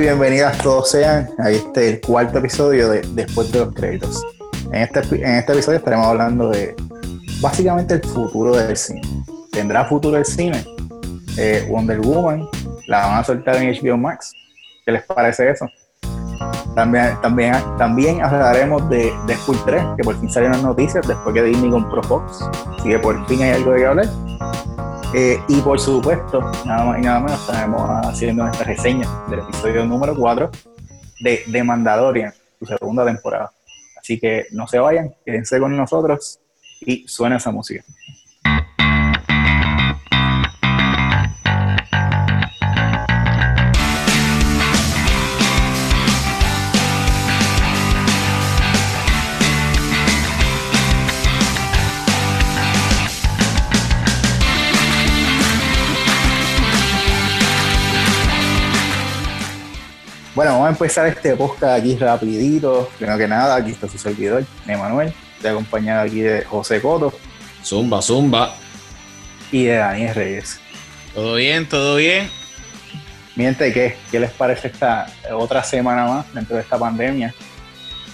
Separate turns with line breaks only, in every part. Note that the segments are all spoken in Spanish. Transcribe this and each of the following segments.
Bienvenidas todos sean a este el cuarto episodio de Después de los créditos. En este, en este episodio estaremos hablando de básicamente el futuro del cine. ¿Tendrá futuro el cine? Eh, Wonder Woman la van a soltar en HBO Max. ¿Qué les parece eso? También, también, también hablaremos de Deadpool 3, que por fin salieron las noticias después que Disney compró Fox. Así que por fin hay algo de qué hablar. Eh, y por supuesto, nada más y nada menos, estaremos haciendo nuestra reseña del episodio número 4 de The Mandalorian, su segunda temporada. Así que no se vayan, quédense con nosotros y suena esa música. Vamos a empezar este podcast aquí rapidito. Primero que nada, aquí está su servidor, Emanuel. Estoy acompañado aquí de José Coto.
Zumba, zumba.
Y de Daniel Reyes.
Todo bien, todo bien.
Miente, ¿qué? ¿Qué les parece esta otra semana más dentro de esta pandemia?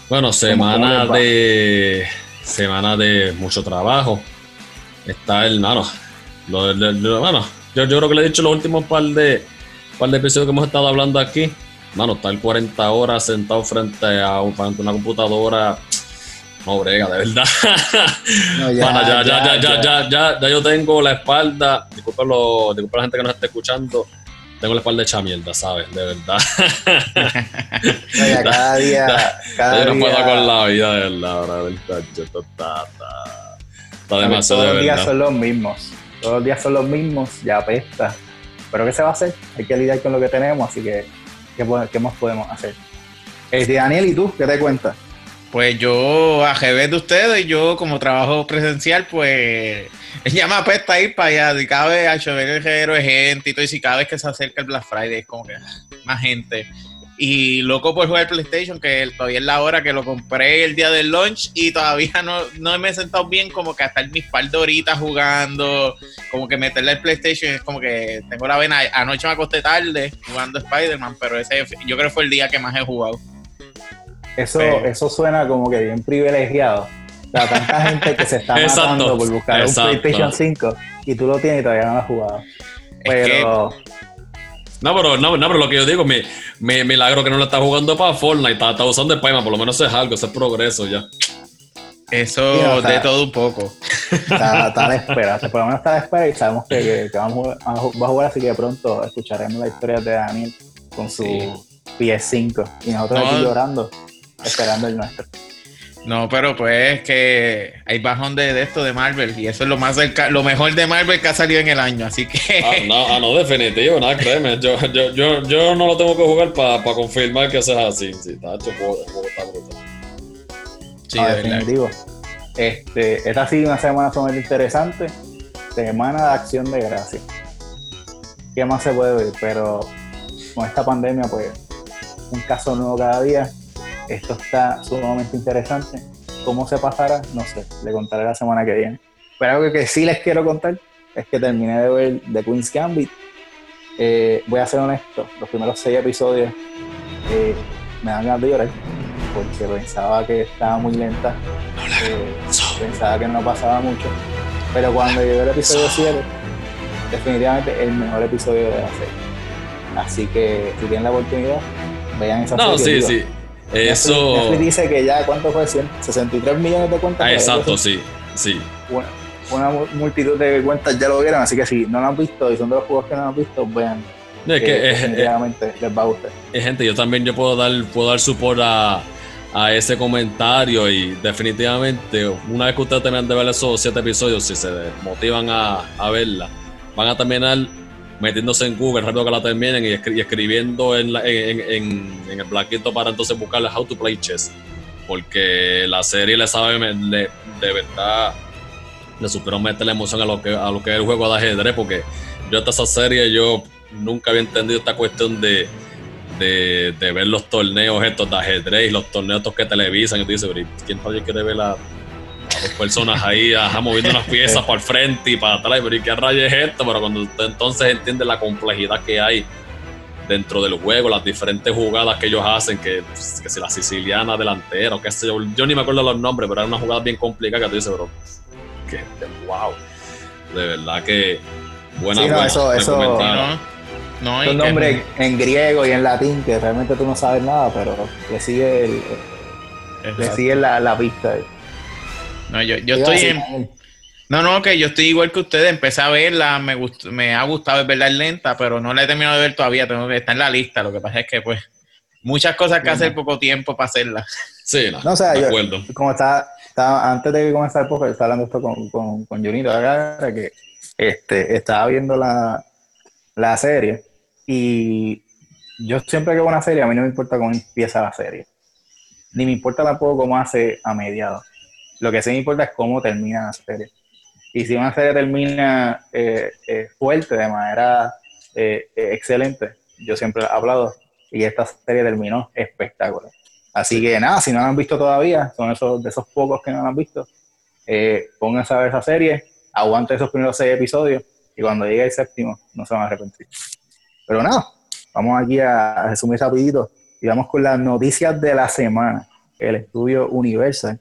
Bueno, semana de semana de mucho trabajo. Está el mano. Lo, bueno, yo, yo creo que le he dicho los últimos par de par de episodios que hemos estado hablando aquí mano, estar 40 horas sentado frente a, una computadora, no brega, de verdad. ya, ya, ya, ya, ya, ya, yo tengo la espalda, disculpa, lo, disculpa la gente que nos está escuchando, tengo la espalda hecha mierda, ¿sabes? De verdad.
cada día, cada
yo
no
puedo con la vida, de verdad, verdad, está, está, está demasiado
Todos
los
días son los mismos, todos los días son los mismos, ya apesta. Pero ¿qué se va a hacer? Hay que lidiar con lo que tenemos, así que ¿qué, más podemos hacer? Este, Daniel, ¿y tú qué te cuentas?
Pues yo, a revés de ustedes, yo como trabajo presencial, pues ya me apesta ir para allá. Y cada vez a chover de gente y todo, y si cada vez que se acerca el Black Friday es como que más gente. Y loco por jugar PlayStation, que todavía es la hora que lo compré el día del launch y todavía no, no me he sentado bien como que hasta mis par de horitas jugando, como que meterle el PlayStation es como que tengo la vena. Anoche me acosté tarde jugando Spider-Man, pero ese yo creo que fue el día que más he jugado.
Eso, eso suena como que bien privilegiado. O sea, tanta gente que se está matando por buscar un PlayStation 5 y tú lo tienes y todavía no lo has jugado. Pero...
No, pero, no, no, pero lo que yo digo, mi, mi milagro que no lo está jugando para Fortnite, está, está usando el Payman, por lo menos es algo, ese es progreso ya.
Eso de todo un poco.
Está, está a la espera, por lo menos está a la espera y sabemos que, que, vamos a, va a jugar, así que pronto escucharemos la historia de Daniel con su PS5 y nosotros aquí llorando, esperando el nuestro.
No, pero pues que hay bajón de, esto de Marvel y eso es lo más lo mejor de Marvel que ha salido en el año, así que...
Ah, no, ah, no definitivo, nada, créeme, yo, yo, yo, yo no lo tengo que jugar para confirmar que eso es así, sí, está hecho, está brutal.
Sí, ah, definitivo. Este, esta ha sido una semana sumamente interesante, semana de acción de gracia. ¿Qué más se puede ver? Pero con esta pandemia, pues, un caso nuevo cada día esto está sumamente interesante. ¿Cómo se pasará? No sé, le contaré la semana que viene. Pero algo que sí les quiero contar es que terminé de ver The Queen's Gambit. Eh, voy a ser honesto, los primeros seis episodios eh, me dan ganas de llorar porque pensaba que estaba muy lenta. Eh, pensaba que no pasaba mucho. Pero cuando llegué al episodio 7, definitivamente el mejor episodio de la serie. Así que si tienen la oportunidad, vean esa
no, serie. No, sí, sí. Eso.
Netflix dice que ya, ¿cuánto fue? 63 millones de cuentas.
Ah, exacto, sí, sí.
una multitud de cuentas ya lo vieron, así que si no lo han visto y son de los juegos que no lo han visto, vean.
es que,
definitivamente les va a gustar.
Es gente, yo también yo puedo dar, puedo dar support a, a ese comentario y definitivamente una vez que ustedes terminan de ver esos siete episodios, si se motivan a, a verla, van a terminar metiéndose en Google rápido que la terminen y, escribiendo en, en, el blanquito para entonces buscarle How to Play Chess. Porque la serie le sabe, de verdad, le superó meter la emoción a lo que, a lo que es el juego de ajedrez. Porque yo hasta esa serie yo nunca había entendido esta cuestión de, de, ver los torneos estos de ajedrez los torneos estos que televisan. Y tú dices, ¿quién quiere ver la dos personas ahí moviendo unas piezas para el frente y para atrás, pero ¿y qué rayos es esto? Pero cuando usted entonces entiende la complejidad que hay dentro del juego, las diferentes jugadas que ellos hacen, que, que si la siciliana delantera o qué sé yo, yo ni me acuerdo los nombres, pero era una jugada bien complicada que tú dices, bro, que wow, de verdad que buena,
sí, no, eso, eso,
no,
Son nombres en griego y en latín que realmente tú no sabes nada, pero le sigue, el, le sigue la, la pista.
No, yo, yo estoy en, no, no, que yo estoy igual que ustedes. Empecé a verla, me, me ha gustado, es verdad, lenta, pero no la he terminado de ver todavía. Tengo que estar en la lista. Lo que pasa es que, pues, muchas cosas que hacer, poco tiempo para hacerla.
Sí, no, o sea,
yo, como estaba, antes de que comenzara el podcast, estaba hablando esto con, con, con Junito, que este, estaba viendo la, la serie y yo siempre que veo una serie, a mí no me importa cómo empieza la serie, ni me importa tampoco cómo hace a mediados. Lo que sí me importa es cómo termina la serie. Y si una serie termina eh, eh, fuerte, de manera eh, excelente, yo siempre he hablado, y esta serie terminó espectacular. Así que nada, si no la han visto todavía, son esos de esos pocos que no la han visto, pónganse a ver esa serie, aguante esos primeros seis episodios, y cuando llegue el séptimo, no se van a arrepentir. Pero nada, vamos aquí a, resumir rapidito, y vamos con las noticias de la semana. El estudio Universal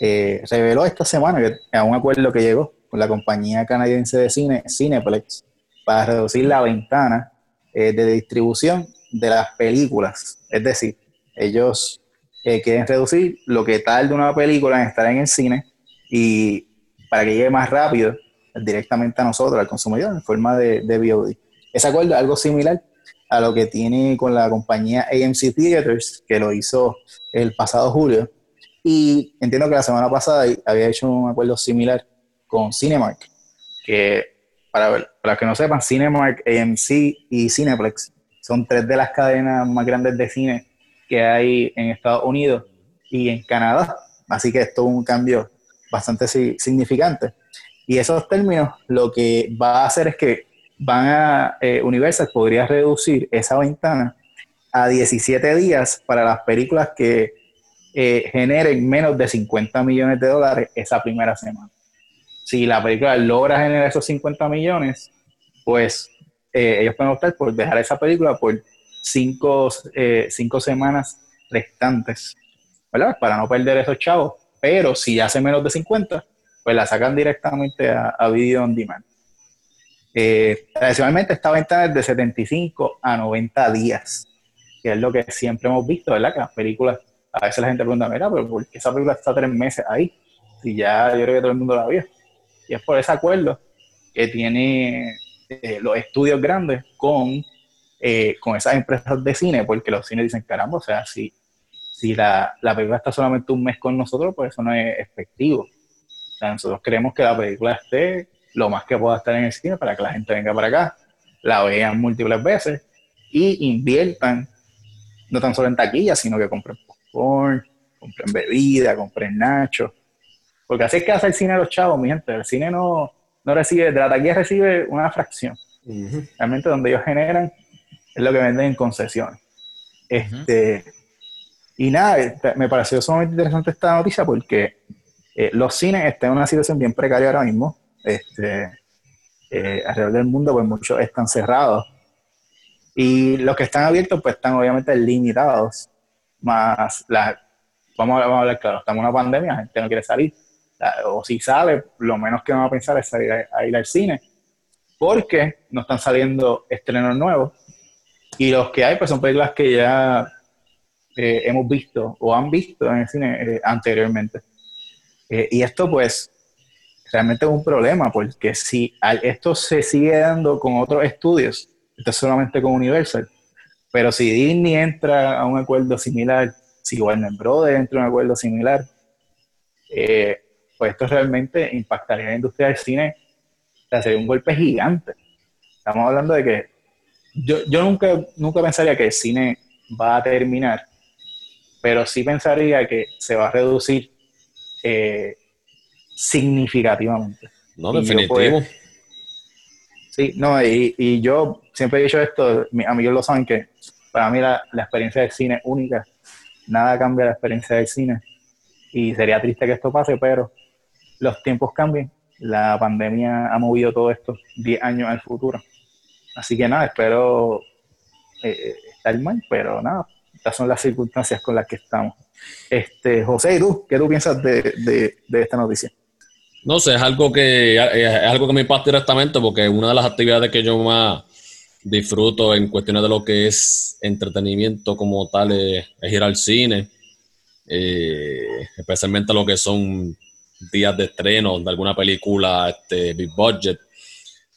eh, reveló esta semana que a un acuerdo que llegó con la compañía canadiense de cine Cineplex para reducir la ventana eh, de distribución de las películas. Es decir, ellos eh, quieren reducir lo que tarda una película en estar en el cine y para que llegue más rápido directamente a nosotros, al consumidor, en forma de, de. Ese acuerdo es algo similar a lo que tiene con la compañía AMC Theaters, que lo hizo el pasado julio, y entiendo que la semana pasada había hecho un acuerdo similar con Cinemark, que para, para que no sepan, Cinemark, AMC y Cineplex son tres de las cadenas más grandes de cine que hay en Estados Unidos y en Canadá. Así que esto es un cambio bastante significante. Y esos términos lo que va a hacer es que van a, eh, Universal podría reducir esa ventana a 17 días para las películas que eh, generen menos de 50 millones de dólares esa primera semana. Si la película logra generar esos 50 millones, pues eh, ellos pueden optar por dejar esa película por cinco, eh, cinco semanas restantes, ¿verdad? Para no perder esos chavos. Pero si hace menos de 50, pues la sacan directamente a, Video On Demand. tradicionalmente esta ventana es de 75 a 90 días, que es lo que siempre hemos visto, ¿verdad? Que las películas a veces la gente pregunta, mira, pero ¿por qué esa película está tres meses ahí? Y ya yo creo que todo el mundo la vio. Y es por ese acuerdo que tiene eh, los estudios grandes con, eh, con esas empresas de cine, porque los cines dicen, caramba, o sea, si, si la, la película está solamente un mes con nosotros, pues eso no es efectivo. O sea, nosotros queremos que la película esté lo más que pueda estar en el cine para que la gente venga para acá, la vean múltiples veces y inviertan no tan solo en taquilla, sino que compren compren bebida, compren nacho. Porque así es que hace el cine a los chavos, mi gente. El cine no, no recibe, de la taquilla recibe una fracción. Realmente donde ellos generan es lo que venden en concesiones. Este, Y nada, este, me pareció sumamente interesante esta noticia porque eh, los cines están en una situación bien precaria ahora mismo. Este, eh, alrededor del mundo, pues muchos están cerrados. Y los que están abiertos, pues están obviamente limitados más la, vamos, a, hablar claro, estamos en una pandemia, la gente no quiere salir, o si sale, lo menos que van a pensar es salir a, ir al cine, porque no están saliendo estrenos nuevos, y los que hay pues son películas que ya eh, hemos visto o han visto en el cine eh, anteriormente. Eh, y esto pues realmente es un problema, porque si esto se sigue dando con otros estudios, esto es solamente con Universal, pero si Disney entra a un acuerdo similar, si Warner Brothers entra a un acuerdo similar, eh, pues esto realmente impactaría la industria del cine. O sea, sería un golpe gigante. Estamos hablando de que yo, yo nunca, nunca pensaría que el cine va a terminar, pero sí pensaría que se va a reducir eh, significativamente.
No, definitivo.
Sí, no, y, y, yo siempre he dicho esto, mis amigos lo saben, que para mí la, experiencia del cine es única. Nada cambia la experiencia del cine. Y sería triste que esto pase, pero los tiempos cambian. La pandemia ha movido todo esto 10 años al futuro. Así que nada, espero eh, estar mal, pero nada, estas son las circunstancias con las que estamos. Este, José, ¿y tú? ¿Qué tú piensas de, esta noticia?
No sé, es algo que es algo que me impacta directamente porque una de las actividades que yo más disfruto en cuestiones de lo que es entretenimiento como tal es, ir al cine, eh, especialmente lo que son días de estreno de alguna película este, big budget.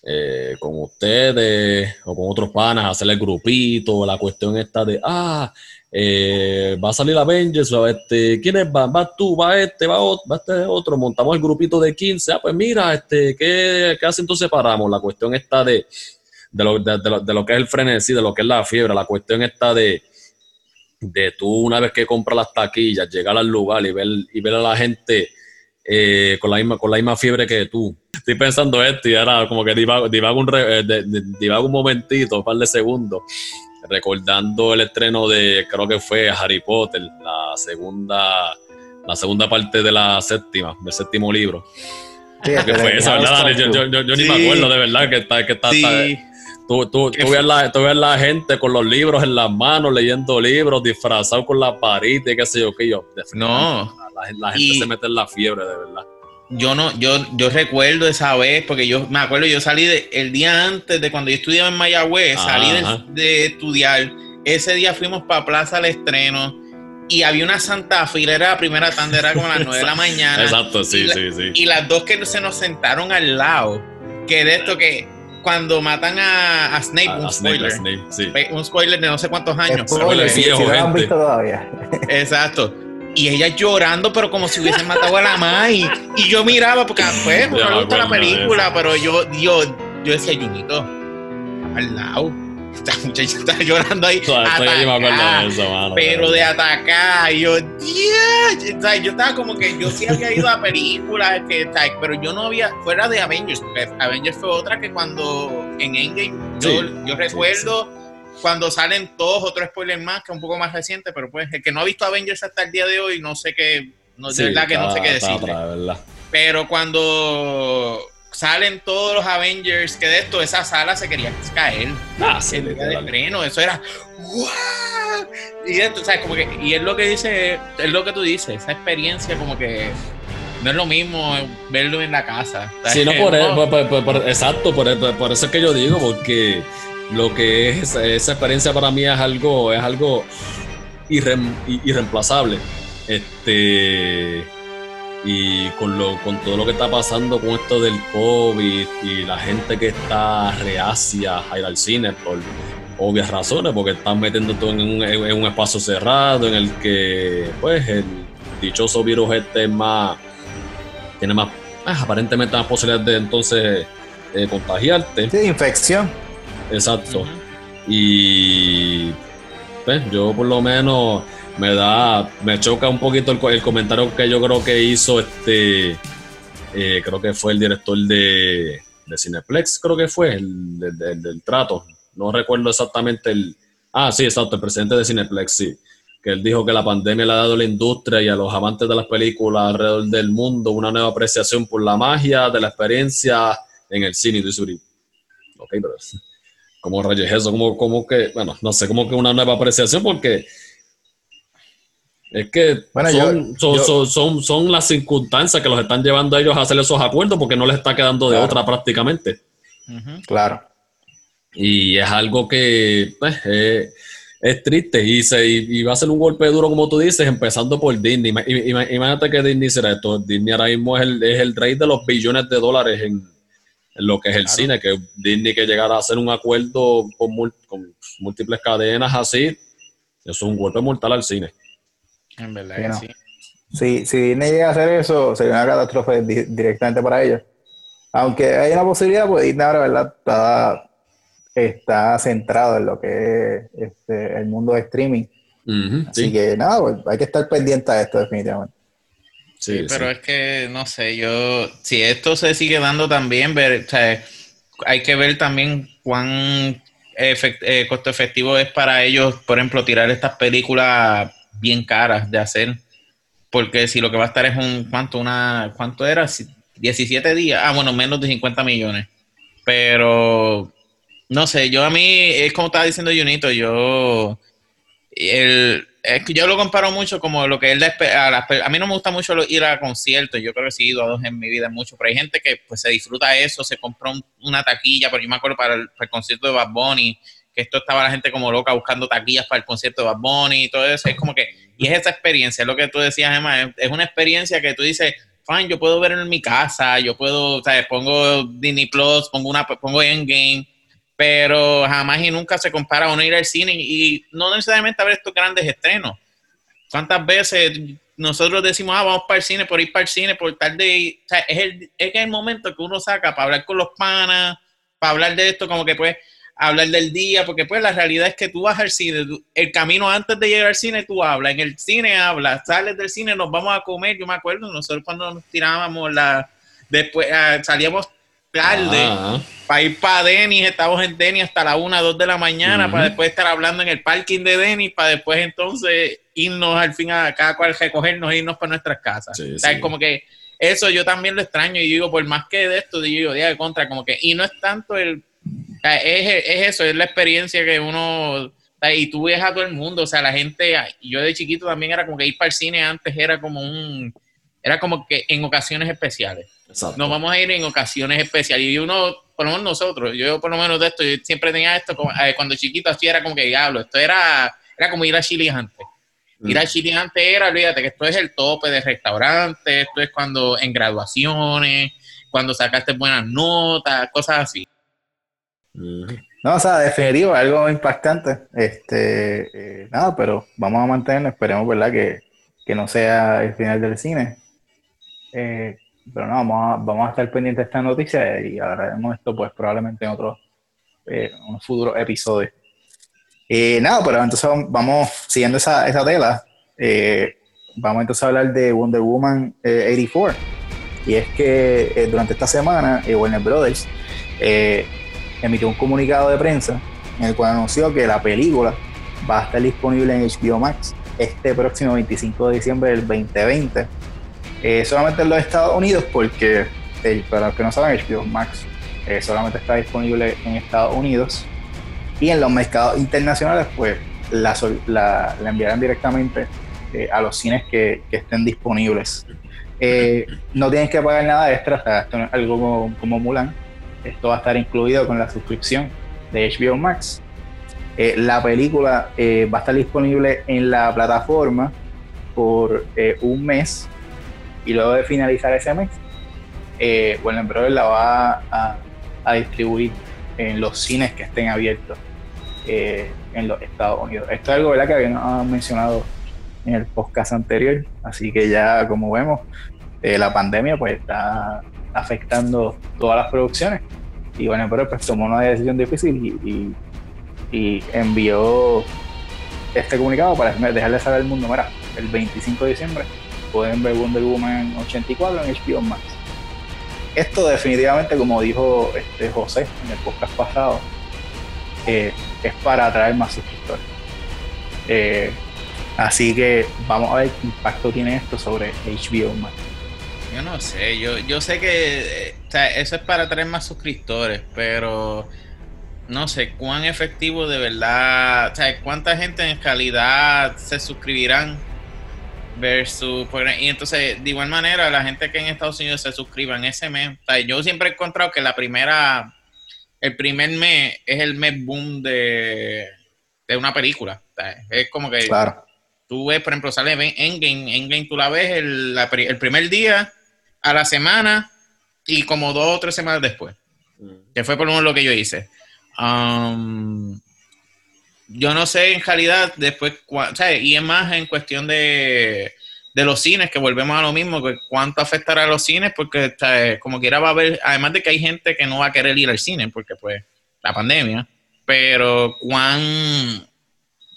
Eh, con ustedes o con otros panas, hacer el grupito, la cuestión esta de, ah, eh, va a salir Avengers, este, ¿quiénes van? Va tú, va este, va, otro, va este otro, montamos el grupito de 15, ah, pues mira, este, ¿qué, qué hace entonces paramos? La cuestión está de, de lo, de, lo, que es el frenesí, de lo que es la fiebre, la cuestión está de, de tú una vez que compras las taquillas, llegar al lugar y ver, y ver a la gente eh, con, la misma, con la misma fiebre que tú. Estoy pensando esto y ahora como que divago, un, eh, un momentito, un par de segundos, recordando el estreno de, creo que fue Harry Potter, la segunda, la segunda parte de la séptima, del séptimo libro. que fue eso, ¿verdad? Yo, yo, yo, ni me acuerdo de verdad que está, que está, Tú, tú, tú, ves la, tú ves la gente con los libros en las manos, leyendo libros, disfrazados con la pared y qué sé yo, qué yo.
No,
la, gente se mete en la fiebre, de verdad.
Yo no, yo, yo recuerdo esa vez, porque yo me acuerdo, yo salí de, el día antes de cuando yo estudiaba en Mayagüez, salí de, estudiar. Ese día fuimos para Plaza al Estreno y había una santa fila, era la primera tanda, era como a las 9 de la mañana.
Exacto, sí, sí, sí.
Y las dos que se nos sentaron al lado, que de esto que cuando matan a, Snape, un spoiler. Un spoiler de no sé cuántos años.
Spoiler, si, lo han visto todavía.
Exacto y ella llorando, pero como si hubiesen matado a la Mai. Y yo miraba, porque pues, no me gusta la película, pero yo, yo, yo decía, Junito, al lado. Esta muchacha está llorando ahí. pero de atacar. Yo, Dios. yo estaba como que yo sí había ido a películas, que, pero yo no había, fuera de Avengers, porque Avengers fue otra que cuando en Endgame, yo, yo recuerdo cuando salen todos otros spoilers más, que es un poco más reciente, pero pues el que no ha visto Avengers hasta el día de hoy, no sé qué, no, de verdad que no sé qué decir. Pero cuando salen todos los Avengers, que de esto, esa sala se quería caer. Ah, sí, el día de eso era Y esto, o sea, como que, y es lo que dice, es lo que tú dices, esa experiencia como que no es lo mismo verlo en la casa.
Sí, no, por, exacto, por, por, eso es que yo digo, porque lo que es esa experiencia para mí es algo, es algo irreemplazable. Este, y con, lo, con todo lo que está pasando con esto del COVID y la gente que está reacia a ir al cine por obvias razones, porque están metiendo todo en un, espacio cerrado en el que, pues, el dichoso virus este es más, tiene más, pues, aparentemente más posibilidades de entonces eh, contagiarte.
Sí, infección.
Exacto. Y pues, yo por lo menos me da, me choca un poquito el, comentario que yo creo que hizo este, eh, creo que fue el director de, de Cineplex, creo que fue, el, del trato. No recuerdo exactamente el... Ah, sí, exacto, el presidente de Cineplex, sí. Que él dijo que la pandemia le ha dado a la industria y a los amantes de las películas alrededor del mundo una nueva apreciación por la magia de la experiencia en el cine. Y ok, pero como rayos eso, como, como que, bueno, no sé, como que una nueva apreciación porque es que son, son, son, las circunstancias que los están llevando a ellos a hacer esos acuerdos porque no les está quedando de otra prácticamente.
Claro.
Y es algo que pues, es, triste y, se, y, va a ser un golpe duro, como tú dices, empezando por Disney. Imagínate que Disney será esto. Disney ahora mismo es el, es el rey de los billones de dólares en, en lo que es el cine, que Disney que llegara a hacer un acuerdo con, múltiples cadenas así, eso es un golpe mortal al cine.
En verdad, sí.
Si, si Disney llega a hacer eso, sería una catástrofe directamente para ellos. Aunque hay una posibilidad, pues Disney ahora, ¿verdad? Está, está centrado en lo que es este, el mundo de streaming. Así que nada, pues, hay que estar pendiente a esto definitivamente.
Sí, pero es que, no sé, yo, si esto se sigue dando también, ver, o sea, hay que ver también cuán eh, costo efectivo es para ellos, por ejemplo, tirar estas películas bien caras de hacer. Porque si lo que va a estar es un, ¿cuánto? Una, ¿Cuánto era? 17 días. Ah, bueno, menos de 50 millones. Pero no sé, yo a mí, es como estaba diciendo Junito, yo, el, es que yo lo comparo mucho como lo que la, a, a mí no me gusta mucho ir a conciertos, yo creo que sí he ido a dos en mi vida mucho, pero hay gente que pues se disfruta eso, se compró una taquilla, porque yo me acuerdo para el, concierto de Bad Bunny, que esto estaba la gente como loca buscando taquillas para el concierto de Bad Bunny y todo eso, es como que, y es esa experiencia, es lo que tú decías, Emma, es, una experiencia que tú dices, fine, yo puedo ver en mi casa, yo puedo, o sea, pongo Disney Plus, pongo una, pongo Endgame, pero jamás y nunca se compara a uno ir al cine y no necesariamente a ver estos grandes estrenos. ¿Cuántas veces nosotros decimos, ah, vamos para el cine, por ir para el cine, por tal de... Es el, es el momento que uno saca para hablar con los panas, para hablar de esto, como que pues hablar del día, porque pues la realidad es que tú vas al cine, el camino antes de llegar al cine tú hablas, en el cine hablas, sales del cine, nos vamos a comer, yo me acuerdo, nosotros cuando nos tirábamos la... Después ah, salíamos tarde para ir para Denis, estamos en Denis hasta la 1, 2 de la mañana, para después estar hablando en el parking de Denis, para después entonces irnos al fin a cada cual recogernos e irnos para nuestras casas. o sea, es como que eso yo también lo extraño y digo, por más que de esto, digo, día de contra, como que, y no es tanto el, es, es, eso, es la experiencia que uno, y tú ves a todo el mundo, o sea, la gente, yo de chiquito también era como que ir para el cine antes era como un, era como que en ocasiones especiales. Nos vamos a ir en ocasiones especiales. Y uno, por lo menos nosotros, yo por lo menos de esto, yo siempre tenía esto, eh, cuando chiquito así era como que diablo, esto era, era como ir a Chile antes. Mm. Ir a Chile antes era, olvídate, que esto es el tope de restaurantes, esto es cuando en graduaciones, cuando sacaste buenas notas, cosas así.
No, o sea, definitivo, algo impactante. Este, eh, nada, pero vamos a mantenerlo, esperemos, ¿verdad? Que, que no sea el final del cine. Eh, pero no, vamos a, vamos a estar pendientes de esta noticia y hablaremos esto pues probablemente en otro eh, un futuro episodio. Eh, nada, pero entonces vamos siguiendo esa, esa tela. Eh, vamos entonces a hablar de Wonder Woman 84. Y es que durante esta semana Warner Brothers emitió un comunicado de prensa en el cual anunció que la película va a estar disponible en HBO Max este próximo 25 de diciembre del 2020 eh, solamente en los Estados Unidos, porque para los que no saben, HBO Max eh, solamente está disponible en Estados Unidos. Y en los mercados internacionales, pues la, la, enviarán directamente eh, a los cines que, estén disponibles. no tienes que pagar nada extra, o sea, esto no es algo como, como, Mulan. Esto va a estar incluido con la suscripción de HBO Max. la película va a estar disponible en la plataforma por un mes y luego de finalizar ese mes, eh, Warner la va a, distribuir en los cines que estén abiertos eh, en los Estados Unidos. Esto es algo que habíamos mencionado en el podcast anterior, así que ya como vemos, eh, la pandemia pues está afectando todas las producciones y Warner Bros. pues tomó una decisión difícil y, y envió este comunicado para dejarle saber al mundo, mira, el 25 de diciembre pueden ver Wonder Woman 84 en HBO Max. Esto definitivamente, como dijo este José en el podcast pasado, eh, es para atraer más suscriptores. Eh, así que vamos a ver qué impacto tiene esto sobre HBO Max.
Yo no sé, yo, yo sé que eh, eso es para atraer más suscriptores, pero no sé cuán efectivo de verdad, o sea, cuánta gente en calidad se suscribirán versus y entonces de igual manera la gente que en Estados Unidos se suscriban ese mes yo siempre he encontrado que la primera el primer mes es el mes boom de, de una película es como que tú ves por ejemplo sale Endgame Endgame tú la ves el, el primer día a la semana y como dos o tres semanas después mm. que fue por lo menos lo que yo hice um, yo no sé en realidad después, y es más en cuestión de, los cines, que volvemos a lo mismo, que cuánto afectará a los cines, porque como quiera va a haber, además de que hay gente que no va a querer ir al cine, porque pues la pandemia, pero cuán,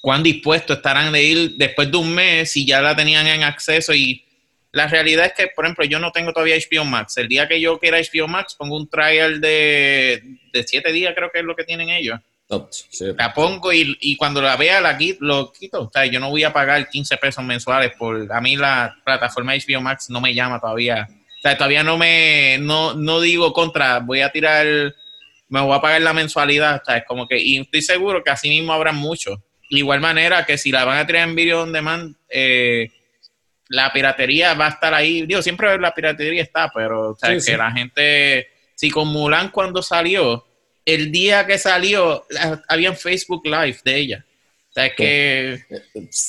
cuán dispuestos estarán de ir después de un mes si ya la tenían en acceso y la realidad es que, por ejemplo, yo no tengo todavía HBO Max. El día que yo quiera HBO Max, pongo un trial de, de siete días, creo que es lo que tienen ellos la pongo y, cuando la vea la quito, lo quito. O sea, yo no voy a pagar 15 pesos mensuales por... A mí la plataforma HBO Max no me llama todavía. O sea, todavía no me... No, no digo contra, voy a tirar me voy a pagar la mensualidad, ¿sabes? Como que, y estoy seguro que así mismo habrá muchos. De igual manera que si la van a tirar en video on demand, eh, la piratería va a estar ahí. Digo, siempre la piratería está, pero ¿sabes? que la gente, si con Mulan cuando salió, el día que salió, había un Facebook Live de ella. O sea, es que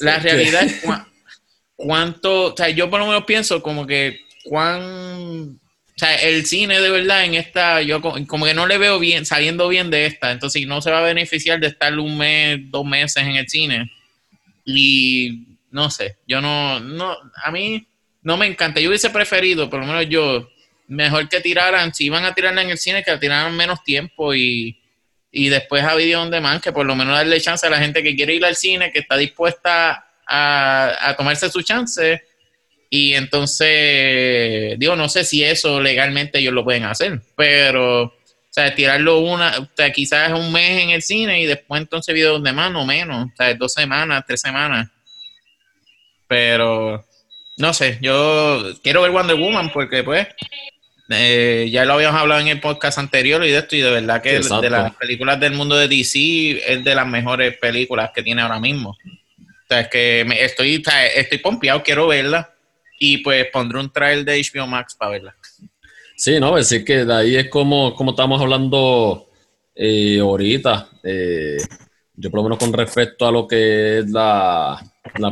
la realidad es cuánto, o sea, yo por lo menos pienso como que cuán o sea, el cine de verdad en esta, yo como que no le veo bien, saliendo bien de esta, entonces no se va a beneficiar de estar un mes, dos meses en el cine. Y no sé, yo no, no, a mí no me encanta. Yo hubiese preferido, por lo menos yo, mejor que tiraran, si iban a tirarla en el cine, que la tiraran menos tiempo y, y después a video on demand, que por lo menos darle chance a la gente que quiere ir al cine, que está dispuesta a, a tomarse su chance y entonces, digo, no sé si eso legalmente ellos lo pueden hacer, pero, o sea, tirarlo una, o sea, quizás un mes en el cine y después entonces videos de más o menos, o sea, dos semanas, tres semanas. Pero, no sé, yo quiero ver Wonder Woman porque, pues, eh, ya lo habíamos hablado en el podcast anterior y de esto, y de verdad que de las películas del mundo de DC es de las mejores películas que tiene ahora mismo. O sea, es que me, estoy, estoy pompeado, quiero verla y pues pondré un trial de HBO Max para verla.
Sí, no, es decir que de ahí es como, como estamos hablando eh, ahorita. Eh, yo por lo menos con respecto a lo que es la,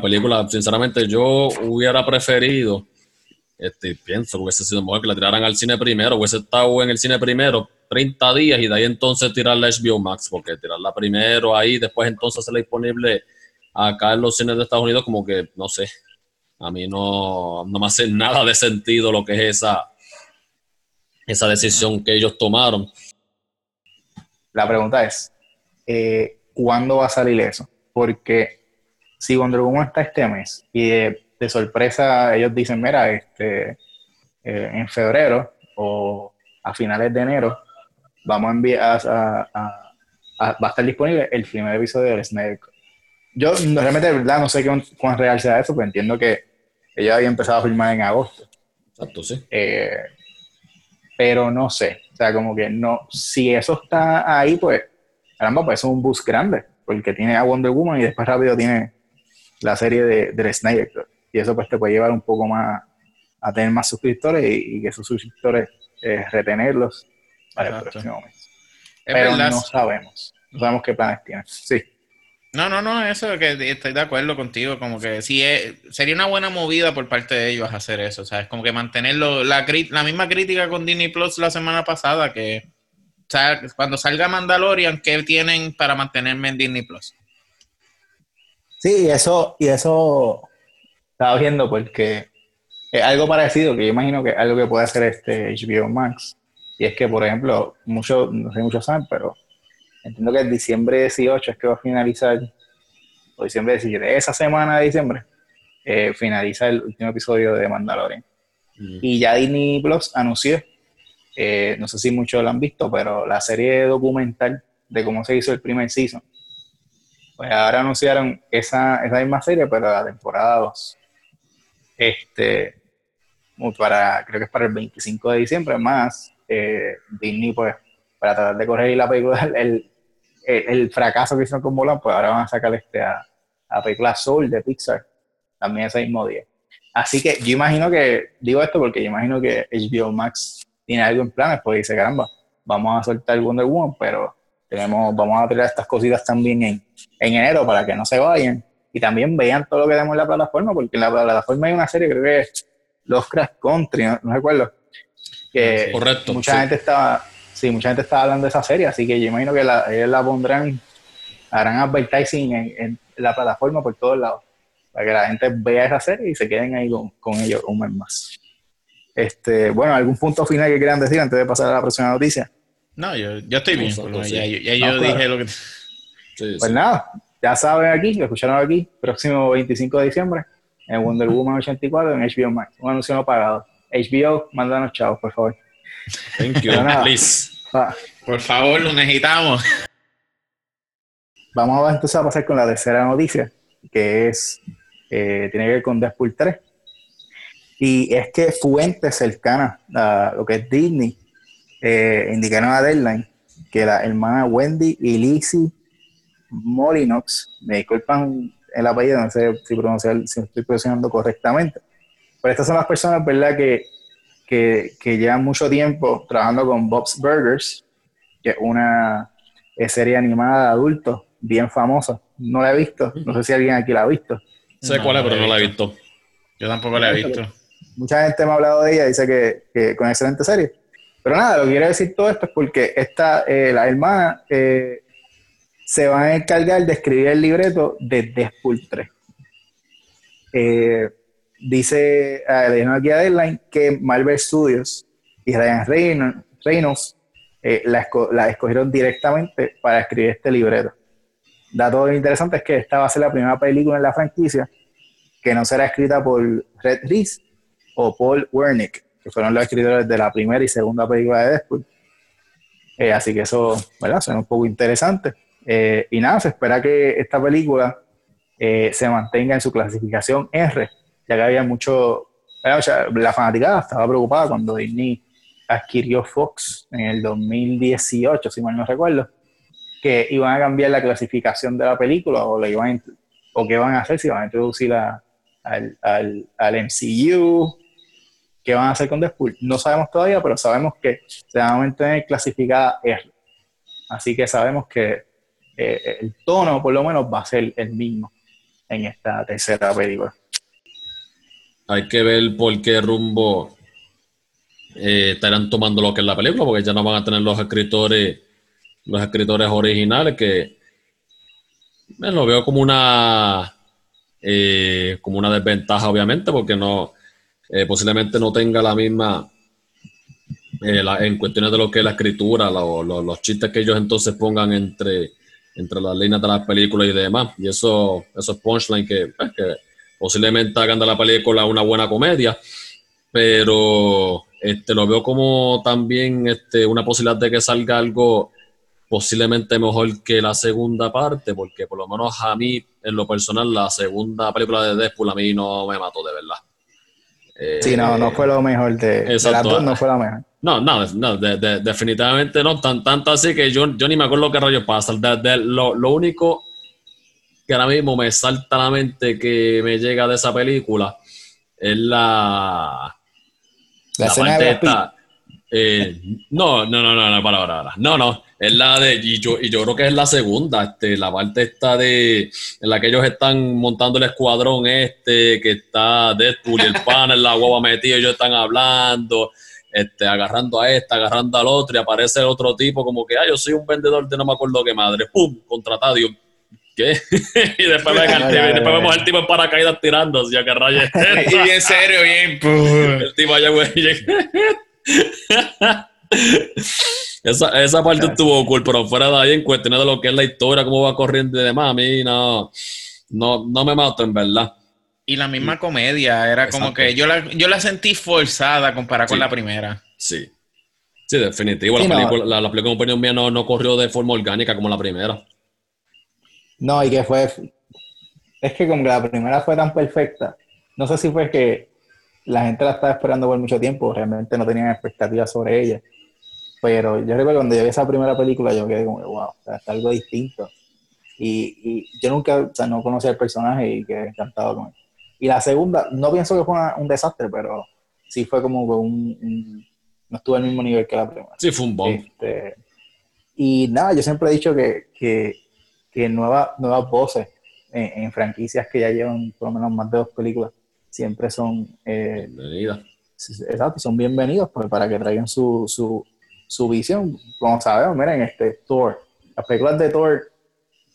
película, sinceramente yo hubiera preferido, este, pienso que hubiese sido mejor que la tiraran al cine primero, hubiese estado en el cine primero 30 días y de ahí entonces tirarla a HBO Max, porque tirarla primero ahí, después entonces hacerla disponible acá en los cines de Estados Unidos, como que, no sé, a mí no, no me hace nada de sentido lo que es esa, esa decisión que ellos tomaron.
La pregunta es, eh, ¿cuándo va a salir eso? Porque si Wonder Woman está este mes y de, sorpresa ellos dicen, mira, este, eh, en febrero o a finales de enero vamos a enviar a, va a estar disponible el primer episodio de Snake. Yo realmente de verdad no sé cuán, cuán real sea eso, pero entiendo que ella había empezado a filmar en agosto.
Exacto, sí.
Eh, pero no sé, o sea, como que no, si eso está ahí, pues, caramba, pues es un bus grande, porque tiene a Wonder Woman y después rápido tiene la serie de, de Snyder. Y eso pues te puede llevar un poco más a tener más suscriptores y, que esos suscriptores eh, retenerlos para el próximo mes. Pero no sabemos, no sabemos qué planes tienen. Sí.
No, no, no, eso que estoy de acuerdo contigo, como que sí, sería una buena movida por parte de ellos hacer eso, ¿sabes? Como que mantenerlo, la, la misma crítica con Disney Plus la semana pasada, que o sea, cuando salga Mandalorian, ¿qué tienen para mantenerme en Disney Plus?
Sí, eso, y eso estaba viendo porque es algo parecido, que yo imagino que es algo que puede hacer este HBO Max, y es que, por ejemplo, muchos, no sé muchos saben, pero entiendo que el diciembre 18 es que va a finalizar, o diciembre 17, esa semana de diciembre, eh, finaliza el último episodio de Mandalorian. Mm. Y ya Disney Plus anunció, eh, no sé si muchos lo han visto, pero la serie documental de cómo se hizo el primer season. Pues ahora anunciaron esa, esa misma serie, pero la temporada 2. Este, para, creo que es para el 25 de diciembre, más eh, Disney, pues, para tratar de correr la película, el, el, fracaso que hicieron con Mulan, pues ahora van a sacar este a, a película Soul de Pixar, también ese mismo día. Así que yo imagino que, digo esto porque yo imagino que HBO Max tiene algo en planes, pues dice, caramba, vamos a soltar Wonder Woman, pero tenemos, vamos a tirar estas cositas también en, en enero para que no se vayan y también vean todo lo que tenemos en la plataforma, porque en la plataforma hay una serie, creo que es Los Crash Country, no, recuerdo, que Correcto, mucha gente estaba sí, mucha gente está hablando de esa serie, así que yo imagino que la, ellos la pondrán, harán advertising en, la plataforma por todos lados, para que la gente vea esa serie y se queden ahí con, ellos un mes más. Este, bueno, ¿algún punto final que quieran decir antes de pasar a la próxima noticia?
No, yo, yo estoy bien, ya, yo dije lo que...
pues nada, ya saben aquí, lo escucharon aquí, próximo 25 de diciembre, en Wonder Woman 84 en HBO Max, un anuncio no pagado. HBO, mándanos chavos, por favor.
Thank you. Please. Por favor, lo necesitamos.
Vamos entonces a pasar con la tercera noticia, que es, eh, tiene que ver con Deadpool 3. Y es que fuentes cercanas a lo que es Disney eh, indicaron a Deadline que la hermana Wendy y Lizzie Molinox, me disculpan el apellido, no sé si, pronunciar, si estoy pronunciando correctamente, pero estas son las personas, ¿verdad?, que, que, que llevan mucho tiempo trabajando con Bob's Burgers, que es una serie animada de adultos bien famosa. No la he visto, no sé si alguien aquí la ha visto.
Sé cuál es, pero no la he visto.
Yo tampoco la he visto.
Mucha gente me ha hablado de ella, dice que, que con excelente serie. Pero nada, lo que quiero decir todo esto es porque esta, eh, la hermana eh, se va a encargar de escribir el libreto de Deadpool 3. Eh, dice, le aquí a Deadline que Marvel Studios y Ryan Reynolds, la, la, escogieron directamente para escribir este libreto. Dato interesante es que esta va a ser la primera película en la franquicia que no será escrita por Red Reese o Paul Wernick, que fueron los escritores de la primera y segunda película de Deadpool. Eh, así que eso, ¿verdad? Suena un poco interesante. Eh, y nada, se espera que esta película eh, se mantenga en su clasificación R, ya que había mucho, la fanaticada estaba preocupada cuando Disney adquirió Fox en el 2018, si mal no recuerdo, que iban a cambiar la clasificación de la película o, le iban o qué van a hacer, si van a introducir al, al, al, MCU, qué van a hacer con Deadpool. No sabemos todavía, pero sabemos que se va a mantener clasificada R. Así que sabemos que eh, el tono, por lo menos, va a ser el mismo en esta tercera película.
Hay que ver por qué rumbo eh, estarán tomando lo que es la película, porque ya no van a tener los escritores los escritores originales, que me lo veo como una eh, como una desventaja, obviamente, porque no eh, posiblemente no tenga la misma eh, en cuestiones de lo que es la escritura, los chistes que ellos entonces pongan entre, entre las líneas de las películas y demás. Y eso, esos punchline que, pues, que posiblemente hagan de la película una buena comedia, pero este, lo veo como también este, una posibilidad de que salga algo posiblemente mejor que la segunda parte, porque por lo menos a mí, en lo personal, la segunda película de Deadpool a mí no me mató de verdad.
sí, no, no fue lo mejor de, de las dos, no fue la mejor.
No, no, no definitivamente no, tan, tanto así que yo, yo ni me acuerdo qué rayos pasa. lo, lo, único que ahora mismo me salta a la mente que me llega de esa película es la...
La, escena de esta,
eh, no, no, no, no, no, para, para, para. No, no. Es la de, y yo, y yo creo que es la segunda, este, la parte esta de, en la que ellos están montando el escuadrón este, que está Deadpool y el panel, la guagua metido, ellos están hablando, este, agarrando a esta, agarrando al otro, y aparece el otro tipo como que, ah, yo soy un vendedor de no me acuerdo qué madre, ¡pum! Contratado, ¿qué? y después, vemos al tipo en paracaídas tirando, así a que rayes.
y bien serio, bien,
El tipo allá, güey, esa, esa parte estuvo cool, pero fuera de ahí, en cuestiones de lo que es la historia, cómo va corriendo y demás, a mí no, no, no me mato, en verdad.
Y la misma comedia, era como que yo la, yo la sentí forzada comparada con la primera.
Sí. Sí, definitivo. la, película, la, la, película, opinión mía, no, no corrió de forma orgánica como la primera.
No, y que fue. Es que como que la primera fue tan perfecta. No sé si fue que la gente la estaba esperando por mucho tiempo, realmente no tenían expectativas sobre ella. Pero yo recuerdo cuando yo vi esa primera película, yo quedé como, wow, está algo distinto. Y, y, yo nunca, o sea, no conocía el personaje y quedé encantado con él. Y la segunda, no pienso que fue un desastre, pero sí fue como un, no estuvo al mismo nivel que la primera.
Sí, fue un bomb.
Este, y nada, yo siempre he dicho que, que, que nuevas voces en, en, franquicias que ya llevan por lo menos más de dos películas siempre son eh, exacto, son bienvenidos pues, para que traigan su, su, su visión. Como sabemos, miren, este Thor, las películas de Thor,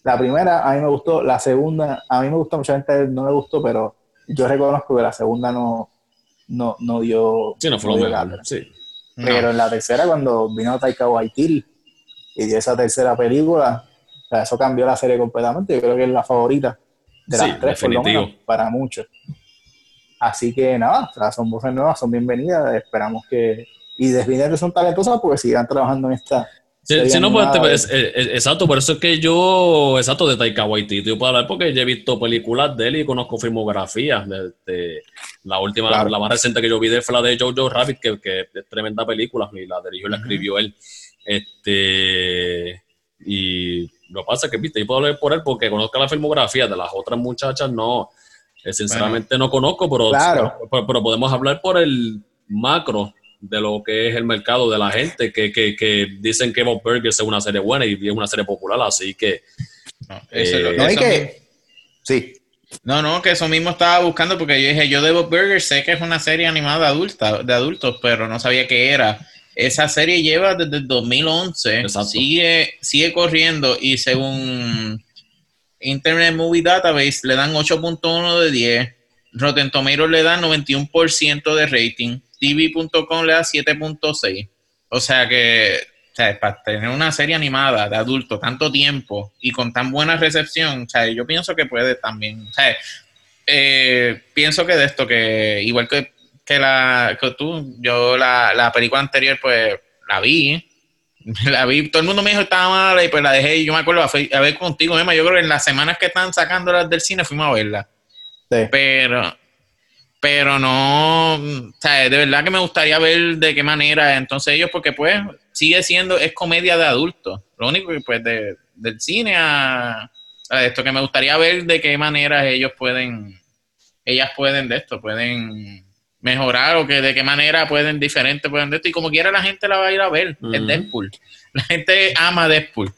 la primera a mí me gustó, la segunda a mí me gustó, mucha gente no le gustó, pero yo reconozco que la segunda no, no, no dio.
Sí, no fue lo mejor, sí.
Pero en la tercera, cuando vino Taika Waititi y dio esa tercera película, eso cambió la serie completamente. Yo creo que es la favorita de las tres, por lo menos, para muchos. Así que nada, son voces nuevas, son bienvenidas, esperamos que... Y definitivamente son talentosas porque sigan trabajando en esta...
Sí, no, pues, exacto, por eso es que yo, exacto, de Taika Waititi, yo puedo hablar porque yo he visto películas de él y conozco filmografías. De, la última, la, más reciente que yo vi de fue la de Jojo Rabbit, que, que es tremenda película y la dirigió y la escribió él. Este, y lo que pasa es que, viste, yo puedo hablar por él porque conozco la filmografía de las otras muchachas, no. Eh, sinceramente no conozco, pero, pero, podemos hablar por el macro de lo que es el mercado de la gente, que, que, que dicen que Bob Burgers es una serie buena y es una serie popular, así que...
No, eso, eh, que... Sí. No, no, que eso mismo estaba buscando porque yo dije, yo de Bob Burgers sé que es una serie animada adulta, de adultos, pero no sabía qué era. Esa serie lleva desde el 2011, sigue, sigue corriendo y según Internet Movie Database le dan 8.1 de 10, Rotten Tomatoes le dan 91% de rating, TV.com le da 7.6. O sea que, o sea, para tener una serie animada de adulto tanto tiempo y con tan buena recepción, o sea, yo pienso que puede también, o sea, eh, pienso que de esto, que igual que que la que tú, yo la, la película anterior pues la vi, la vi, todo el mundo me dijo que estaba mala y pues la dejé y yo me acuerdo a, ver contigo, Emma, yo creo que en las semanas que están sacando las del cine fuimos a verla. Pero, pero no, o sea, de verdad que me gustaría ver de qué manera, entonces ellos, porque pues sigue siendo, es comedia de adultos, lo único que pues de, del cine a, a esto, que me gustaría ver de qué manera ellos pueden, ellas pueden de esto, pueden mejorar o que de qué manera pueden diferente pueden de esto y como quiera la gente la va a ir a ver es Deadpool. La gente ama Deadpool.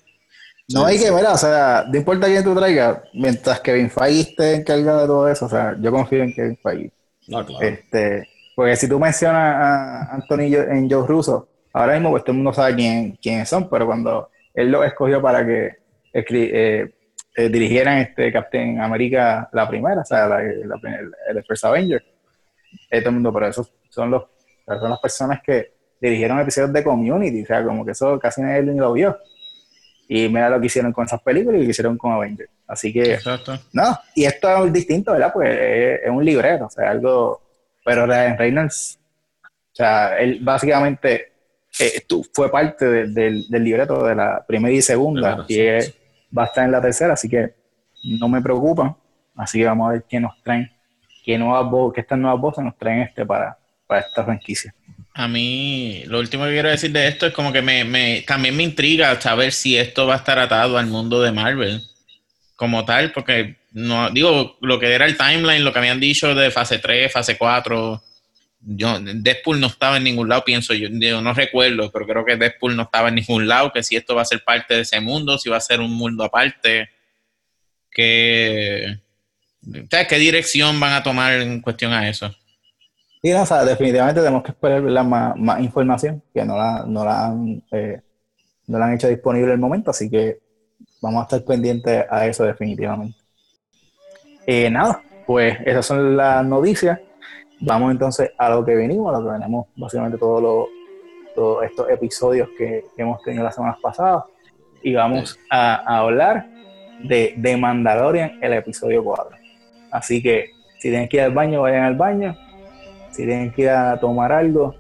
No hay que ver o sea no importa quién tú traigas mientras Kevin Feige esté encargado de todo eso o sea yo confío en Kevin Feige no, claro. este porque si tú mencionas a Anthony en Joe Russo ahora mismo pues todo el mundo sabe quién, quiénes son pero cuando él lo escogió para que eh, eh, dirigieran este Captain América la primera o sea el First Avenger eh, todo el mundo, pero esos son, los, son las personas que dirigieron episodios de Community, o sea, como que eso casi nadie lo vio. Y mira lo que hicieron con esas películas y lo que hicieron con Avengers. Así que, Exacto. no, y esto es distinto, ¿verdad? Pues es, un librero, o sea, algo, pero Reynolds, o sea, él básicamente eh, fue parte del, del, libreto de la primera y segunda, y va a estar en la tercera, así que no me preocupan. Así que vamos a ver qué nos traen qué, nuevas que estas nuevas voces nos traen este para, para esta franquicia.
A mí, lo último que quiero decir de esto es como que me, me, también me intriga saber si esto va a estar atado al mundo de Marvel como tal, porque no digo lo que era el timeline, lo que habían dicho de fase 3, fase 4. Yo, Deadpool no estaba en ningún lado, pienso yo, yo, no recuerdo, pero creo que Deadpool no estaba en ningún lado, que si esto va a ser parte de ese mundo, si va a ser un mundo aparte, que ¿Qué dirección van a tomar en cuestión a eso?
Sí, no, o sea, definitivamente tenemos que esperar más, más, información, que no la, no, la han, eh, no la han hecho disponible en el momento, así que vamos a estar pendientes a eso definitivamente. Eh, nada, pues esas son las noticias. Vamos entonces a lo que venimos, a lo que venimos básicamente todos los estos episodios que, hemos tenido las semanas pasadas. Y vamos a, a hablar de, de Mandalorian, el episodio 4. Así que si tienen que ir al baño, vayan al baño. Si tienen que ir a tomar algo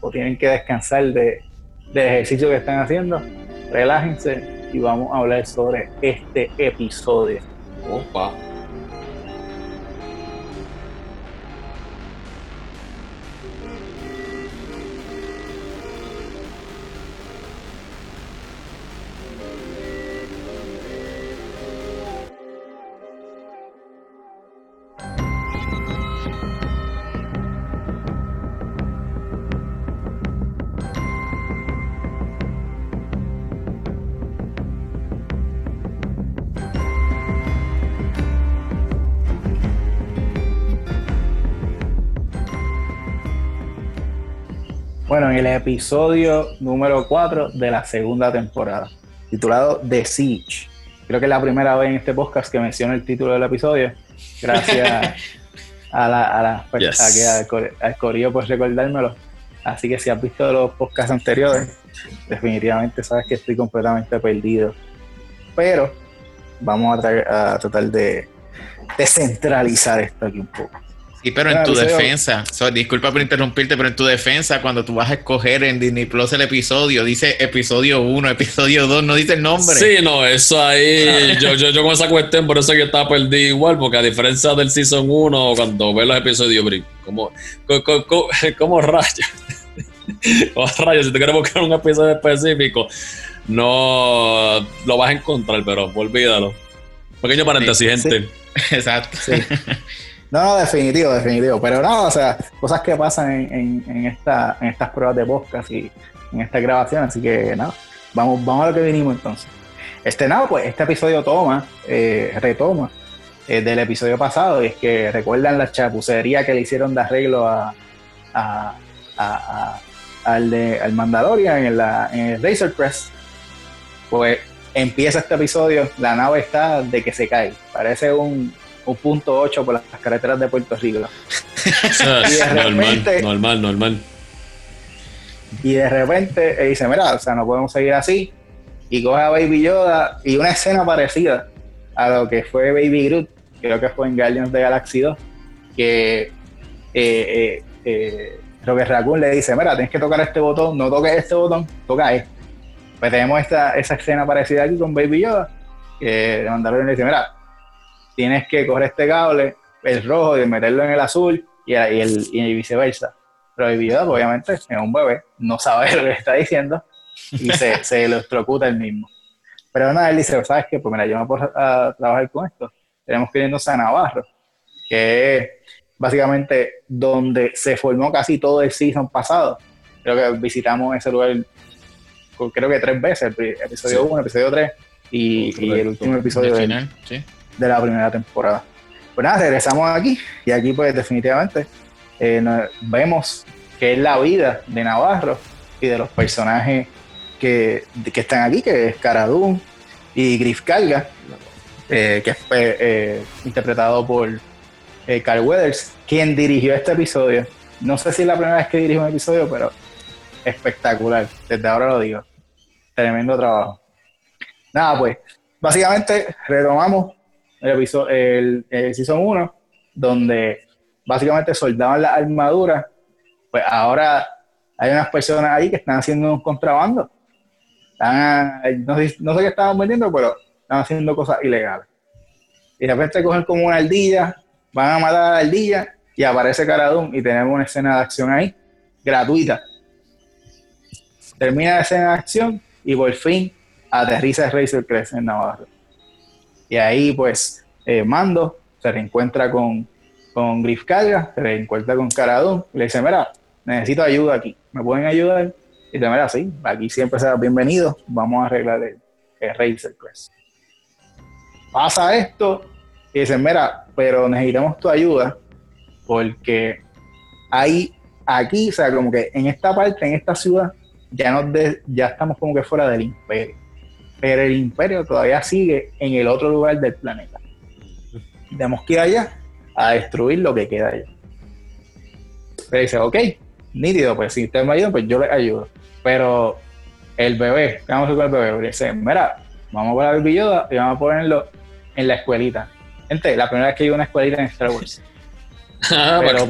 o tienen que descansar de, del ejercicio que están haciendo, relájense y vamos a hablar sobre este episodio. Opa. Bueno, en el episodio número 4 de la segunda temporada, titulado The Siege. Creo que es la primera vez en este podcast que menciono el título del episodio. Gracias a la, a la a por recordármelo. Así que si has visto los podcasts anteriores, definitivamente sabes que estoy completamente perdido. Pero vamos a, a tratar de descentralizar esto aquí un poco.
Sí, pero en tu defensa, disculpa por interrumpirte, pero en tu defensa, cuando tú vas a escoger en Disney Plus el episodio, dice episodio 1, episodio 2, no dice el nombre.
Sí, no, eso ahí, yo, yo, yo con esa cuestión, por eso que estaba perdido igual, porque a diferencia del Season 1, cuando ves los episodios, como, como, como, como raya. oh, rayos, si te quieres buscar un episodio específico, no lo vas a encontrar, pero olvídalo. Pequeño paréntesis, gente.
Exacto.
No, no, definitivo, definitivo. Pero no, o sea, cosas que pasan en, en, esta, en estas pruebas de podcast y en esta grabación. Así que nada, vamos, vamos a lo que vinimos entonces. Este nada, pues este episodio toma, eh, retoma eh, del episodio pasado. Y es que recuerdan la chapucería que le hicieron de arreglo a, al, de, al Mandalorian en, la, en el Razor Press. Pues empieza este episodio, la nave está de que se cae. Parece un, un punto 8 por las carreteras de Puerto Rico.
normal, normal, normal.
Y de repente él dice, mira, o sea, no podemos seguir así. Y coge a Baby Yoda y una escena parecida a lo que fue Baby Groot, creo que fue en Guardians de Galaxy 2, que eh, eh, eh, Raccoon le dice, mira, tienes que tocar este botón, no toques este botón, toca este. Pues tenemos esta, esa escena parecida aquí con Baby Yoda, que de Mandalorian le dice, mira, tienes que coger este cable, el rojo, y meterlo en el azul y, el, y viceversa. Pero el video, obviamente, es un bebé, no sabe lo que está diciendo y se, se electrocuta el mismo. Pero nada, él dice, ¿sabes qué? Pues mira, yo me puedo a trabajar con esto. Tenemos que irnos a Navarro, que es básicamente donde se formó casi todo el season pasado. Creo que visitamos ese lugar, creo que tres veces, el episodio 1, episodio 3 y, el último episodio de, final, sí de la primera temporada. Pues nada, regresamos aquí y aquí pues definitivamente eh, vemos que es la vida de Navarro y de los personajes que, están aquí, que es Caradún y Griff Carga, eh, que fue eh, interpretado por Carl Weathers, quien dirigió este episodio. No sé si es la primera vez que dirijo un episodio, pero espectacular, desde ahora lo digo. Tremendo trabajo. Nada, pues, básicamente retomamos el, episodio, el, Season 1, donde básicamente soldaban la armadura, pues ahora hay unas personas ahí que están haciendo un contrabando. no, sé, qué estaban vendiendo, pero están haciendo cosas ilegales. Y de repente cogen como una ardilla, van a matar a la ardilla y aparece Caradun y tenemos una escena de acción ahí, gratuita. Termina la escena de acción y por fin aterriza el Razor Crest en Navarro. Y ahí, pues, eh, Mando se reencuentra con, con Griff Carga, se reencuentra con Caradón, y le dice, mira, necesito ayuda aquí, ¿me pueden ayudar? Y dice, mira, sí, aquí siempre será bienvenido, vamos a arreglar el, el Razer Crest. Pasa esto, y dicen, mira, pero necesitamos tu ayuda, porque ahí, aquí, o sea, como que en esta parte, en esta ciudad, ya, nos ya estamos como que fuera del imperio pero el imperio todavía sigue en el otro lugar del planeta. Tenemos que ir allá a destruir lo que queda allá. Pero dice, ok, nítido, pues si ustedes me ayudan, pues yo les ayudo. Pero el bebé, ¿qué vamos a hacer con el bebé? Dice, mira, vamos a poner el Yoda y vamos a ponerlo en la escuelita. Gente, la primera vez que iba a una escuelita en Star Wars.
Ah, pero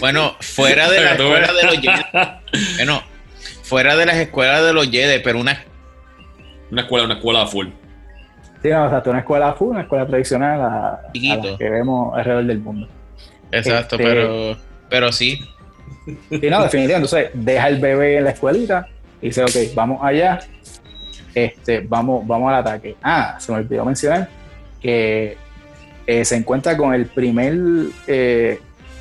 bueno, fuera de la escuela de los Jedi. Bueno, fuera de las escuelas de los Jedi, pero una
una escuela, una escuela full.
Sí, no, o una escuela full, una escuela tradicional a, que vemos alrededor del mundo.
Exacto, este, pero, pero sí.
Sí, no, definitivamente. Entonces, deja el bebé en la escuelita y dice, ok, vamos allá, este, vamos, vamos al ataque. Ah, se me olvidó mencionar que eh, se encuentra con el primer, eh,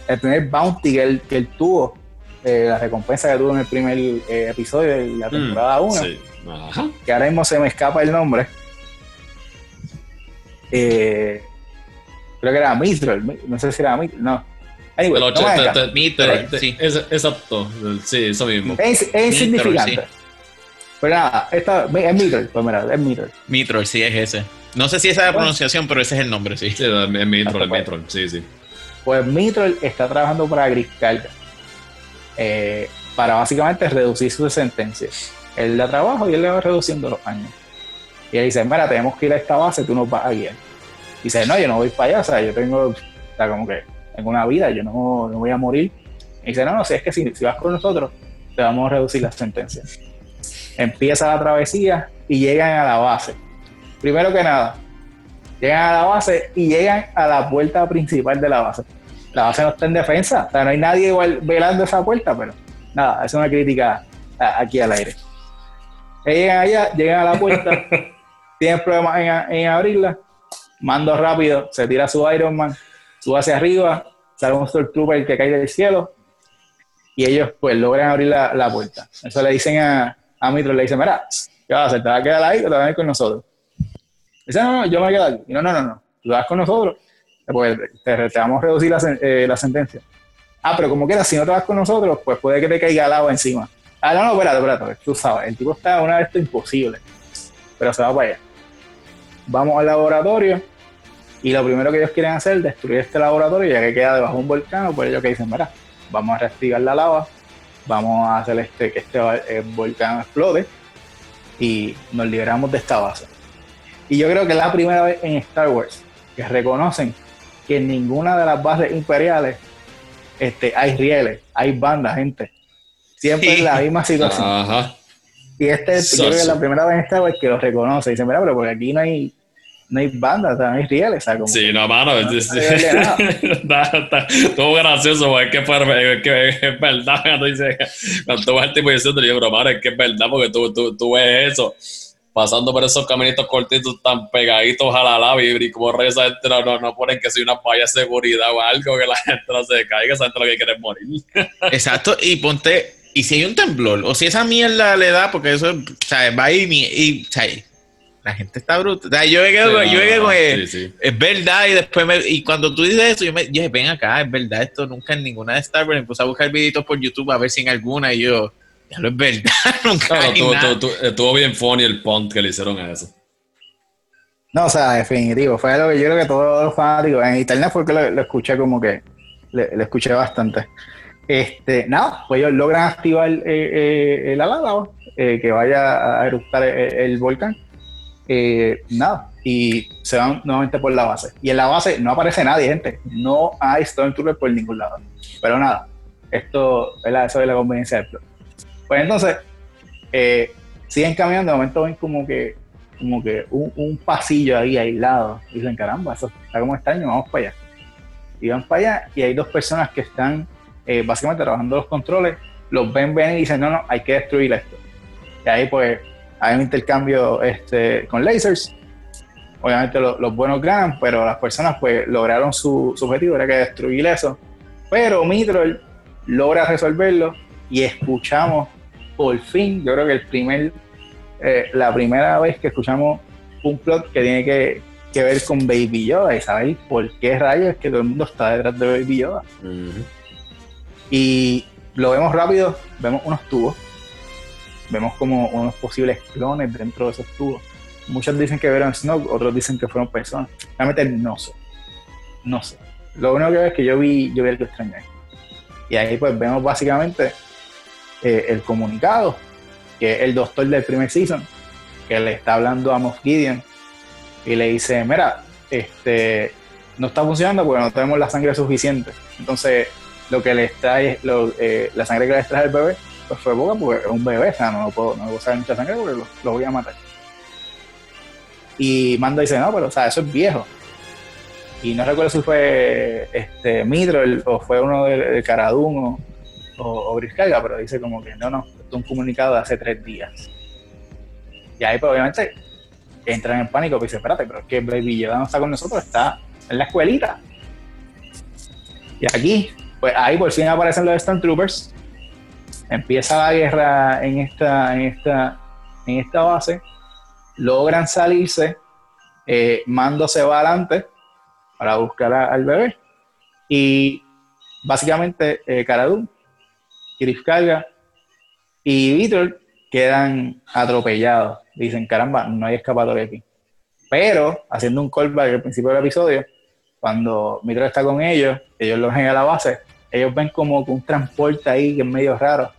el primer bounty que él, que él tuvo, eh, la recompensa que tuvo en el primer episodio de la mm, temporada 1. sí que ahora mismo se me escapa el nombre. Eh, creo que era Mithril, no sé si era Mithril, no.
Anyway, no sí. exacto, sí, eso mismo.
Es, insignificante. Pero nada, esta, es Mithril, pues mira, es Mithril.
Mithril, sí, es ese. No sé si esa es la pronunciación, pero ese es el nombre, sí.
Sí, es Mithril, es Mithril, sí, sí.
Pues Mithril está trabajando para Griscalga eh, para básicamente reducir sus sentencias él da trabajo y él le va reduciendo los años. Y él dice, mira, tenemos que ir a esta base, tú nos vas a guiar. Y dice, no, yo no voy para allá, o sea, yo tengo, o sea, como que tengo una vida, yo no, no voy a morir. Y dice, no, no, si es que si, vas con nosotros, te vamos a reducir las sentencias. Empieza la travesía y llegan a la base. Primero que nada, llegan a la base y llegan a la puerta principal de la base. La base no está en defensa, o sea, no hay nadie igual velando esa puerta, pero nada, es una crítica aquí al aire. Llegan allá, llegan a la puerta, tienen problemas en, en, abrirla, mando rápido, se tira su Iron Man, sube hacia arriba, sale un Stormtrooper que cae del cielo, y ellos pues logran abrir la, la puerta. Eso le dicen a, a Mitro, le dicen, mira, ¿qué vas a hacer? ¿Te vas a quedar ahí o te vas a ir con nosotros? Dice, no, no, yo me voy a quedar aquí. no, no, no, no, tú vas con nosotros, pues te, vamos a reducir la, eh, la, sentencia. Ah, pero como quieras, si no te vas con nosotros, pues puede que te caiga el agua encima. Ah, no, no, espérate, espérate, tú sabes, el tipo está una vez esto imposible, pero se va para allá. Vamos al laboratorio y lo primero que ellos quieren hacer es destruir este laboratorio, ya que queda debajo de un volcán, pues ellos que dicen, mira, vamos a reactivar la lava, vamos a hacer este, que este eh, volcán explote y nos liberamos de esta base. Y yo creo que es la primera vez en Star Wars que reconocen que en ninguna de las bases imperiales este, hay rieles, hay bandas, gente. Siempre es la misma situación. Y este, yo creo que es la primera vez en Star Wars que lo reconoce. Y dice, mira, pero porque aquí no hay no hay banda, no hay rieles,
sí, no, mano, todo gracioso, porque es que, fue, que es verdad, cuando dice, cuando tú vas al tipo diciendo, yo, pero mano, es que es verdad, porque tú, tú, tú ves eso, pasando por esos caminitos cortitos tan pegaditos a la lava y como reza gente no, no, no, ponen que si una falla de seguridad o algo, que la gente no se caiga, esa gente lo que quiere es morir.
Exacto, y ponte, y si hay un temblor, o si esa mierda le da, porque eso, o sea, va y, y o sea, la gente está bruta. O sea, yo me quedo, yo me con es verdad, y después me, y cuando tú dices eso, yo me dije, ven acá, es verdad, esto nunca en ninguna de Star Wars, me puse a buscar videitos por YouTube a ver si en alguna, y yo, ya lo es verdad, nunca
estuvo bien funny el punt que le hicieron a eso.
No, o sea, definitivo, fue algo que yo creo que todos los fanáticos, en internet fue que lo, escuché como que, le, escuché bastante. Este, nada, pues ellos logran activar el, el, lava, que vaya a eruptar el volcán eh, nada, y se van nuevamente por la base. Y en la base no aparece nadie, gente. No hay Stormtrooper por ningún lado. Pero nada, esto, ¿verdad? eso es la conveniencia del plot. Pues entonces, eh, siguen caminando, de momento ven como que, como que un, pasillo ahí aislado. Y dicen, caramba, eso está como extraño, vamos para allá. Y van para allá y hay dos personas que están eh, básicamente trabajando los controles, los ven ven y dicen, no, no, hay que destruir esto. Y ahí pues hay un intercambio este, con lasers. Obviamente los buenos ganan, pero las personas pues lograron su, objetivo, era que destruir eso. Pero Mitrol logra resolverlo y escuchamos por fin, yo creo que el primer, eh, la primera vez que escuchamos un plot que tiene que, ver con Baby Yoda y saber por qué rayos es que todo el mundo está detrás de Baby Yoda. Y lo vemos rápido, vemos unos tubos vemos como unos posibles clones dentro de esos tubos. Muchos dicen que vieron Snoke, otros dicen que fueron personas. Realmente no sé. No sé. Lo único que veo es que yo vi, yo vi algo extraño Y ahí pues vemos básicamente eh, el comunicado, que el doctor del primer season, que le está hablando a Moff Gideon y le dice, mira, este, no está funcionando porque no tenemos la sangre suficiente. Entonces, lo que le extrae, lo, eh, la sangre que le extrae el bebé pues fue poca porque es un bebé, o sea, no, puedo, no puedo usar mucha sangre porque lo, voy a matar. Y Mando dice, no, pero o sea, eso es viejo. Y no recuerdo si fue este Mitro o fue uno de, de Caradun o, o, pero dice como que no, no, esto es un comunicado de hace tres días. Y ahí pues obviamente entran en pánico y dicen, espérate, pero es que Baby Yoda no está con nosotros, está en la escuelita. Y aquí, pues ahí por fin aparecen los Stormtroopers empieza la guerra en esta, en esta, en esta base, logran salirse, eh, Mando se va adelante para buscar al bebé y básicamente eh, Caradun, Kirif Carga y Vitor quedan atropellados. Dicen, caramba, no hay escapatoria aquí. Pero, haciendo un callback al principio del episodio, cuando Mitro está con ellos, ellos lo ven a la base, ellos ven como un transporte ahí que es medio raro.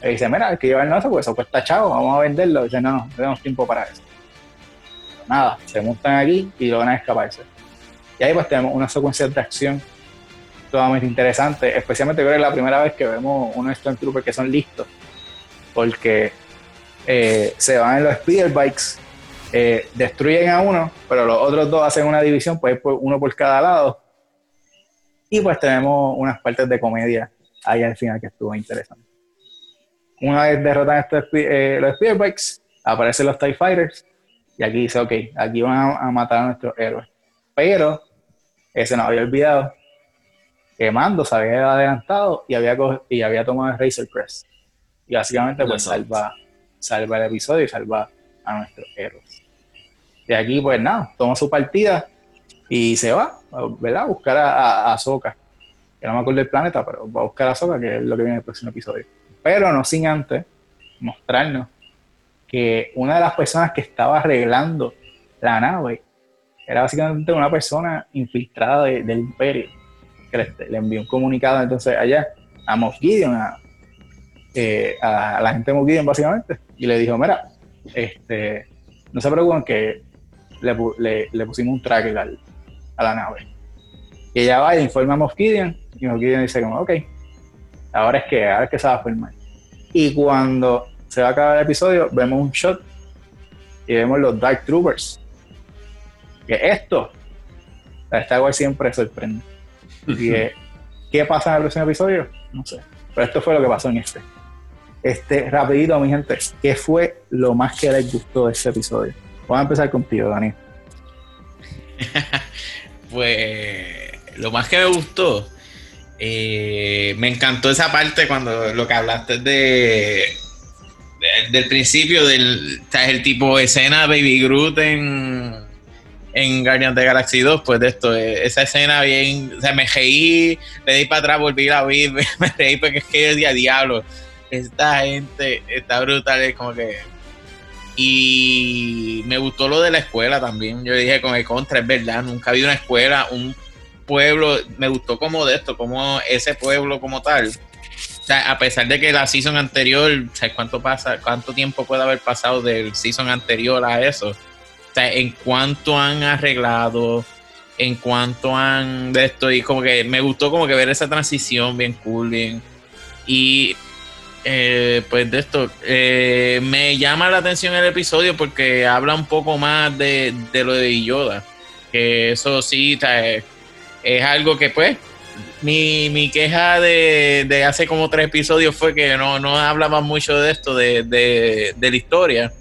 Y dice, mira, hay que llevarnos eso, pues eso cuesta chavo, vamos a venderlo. Y dice, no, no, tenemos tiempo para eso. nada, se montan aquí y logran escaparse. Y ahí pues tenemos una secuencia de acción totalmente interesante, especialmente creo que es la primera vez que vemos unos Stormtroopers que son listos, porque eh, se van en los speeder bikes, eh, destruyen a uno, pero los otros dos hacen una división, pues uno por cada lado, y pues tenemos unas partes de comedia ahí al final que estuvo interesante. una vez derrotan estos, eh, los Spearbikes, aparecen los TIE Fighters y aquí dice, ok, aquí van a, matar a nuestros héroes. Pero ese nos había olvidado que Mando se había adelantado y había, y había tomado el Razor Crest. Y básicamente pues salva, salva el episodio y salva a nuestros héroes. De aquí pues nada, toma su partida y se va, ¿verdad? A buscar a, a, Que no me acuerdo del planeta, pero va a buscar a Ahsoka, que es lo que viene en el próximo episodio. Pero no sin antes mostrarnos que una de las personas que estaba arreglando la nave era básicamente una persona infiltrada del imperio, le, envió un comunicado entonces allá a Moff Gideon, a, eh, la gente de Moff Gideon básicamente, y le dijo, mira, este, no se preocupen que le, pusimos un tracker a la nave. Y ella va y informa a Moff Gideon, y Moff Gideon dice como, ok, ahora es que, ahora es que se va a formar. Y cuando se va a acabar el episodio, vemos un shot y vemos los Dark Troopers. Que esto, la Star Wars siempre sorprende. Y ¿qué pasa en el próximo episodio? No sé. Pero esto fue lo que pasó en este. Este, rapidito, mi gente, ¿qué fue lo más que les gustó de este episodio? Vamos a empezar contigo, Dani.
pues lo más que me gustó, eh, me encantó esa parte cuando lo que hablaste de del principio del el tipo escena Baby Groot en, en Guardians de Galaxy 2, pues de esto, eh, esa escena bien, o sea, me reí, le di para atrás, volví a ver, me, reí porque es que es día diablo, esta gente está brutal, es como que... Y me gustó lo de la escuela también, yo dije con el contra, es verdad, nunca había una escuela, un pueblo, me gustó como de esto, como ese pueblo como tal, o sea, a pesar de que la season anterior, o cuánto pasa, cuánto tiempo puede haber pasado del season anterior a eso. O en cuánto han arreglado, en cuánto han de esto, y como que me gustó como que ver esa transición bien cool, bien. Y eh, pues de esto, eh, me llama la atención el episodio porque habla un poco más de, lo de Yoda. Que eso sí, es algo que pues mi, mi queja de, hace como tres episodios fue que no, no hablaba mucho de esto, de, la historia,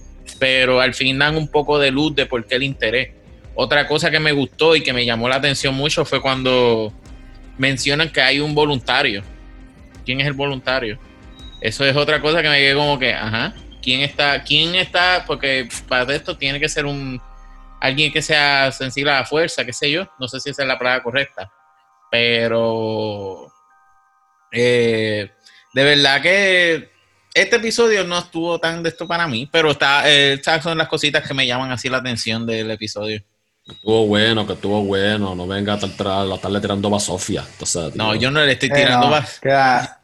pero al fin dan un poco de luz de por qué el interés. Otra cosa que me gustó y que me llamó la atención mucho fue cuando mencionan que hay un voluntario. ¿Quién es el voluntario? Eso es otra cosa que me quedé como que, ajá, ¿quién está? ¿Quién está? Porque para esto tiene que ser un alguien que sea sensible a la fuerza, qué sé yo. No sé si esa es la palabra correcta pero eh, de verdad que este episodio no estuvo tan de esto para mí, pero está, eh, estas son las cositas que me llaman así la atención del episodio.
Estuvo bueno, que estuvo bueno. No venga a, estarle tirando a Sofía.
no, yo no le estoy tirando
eh,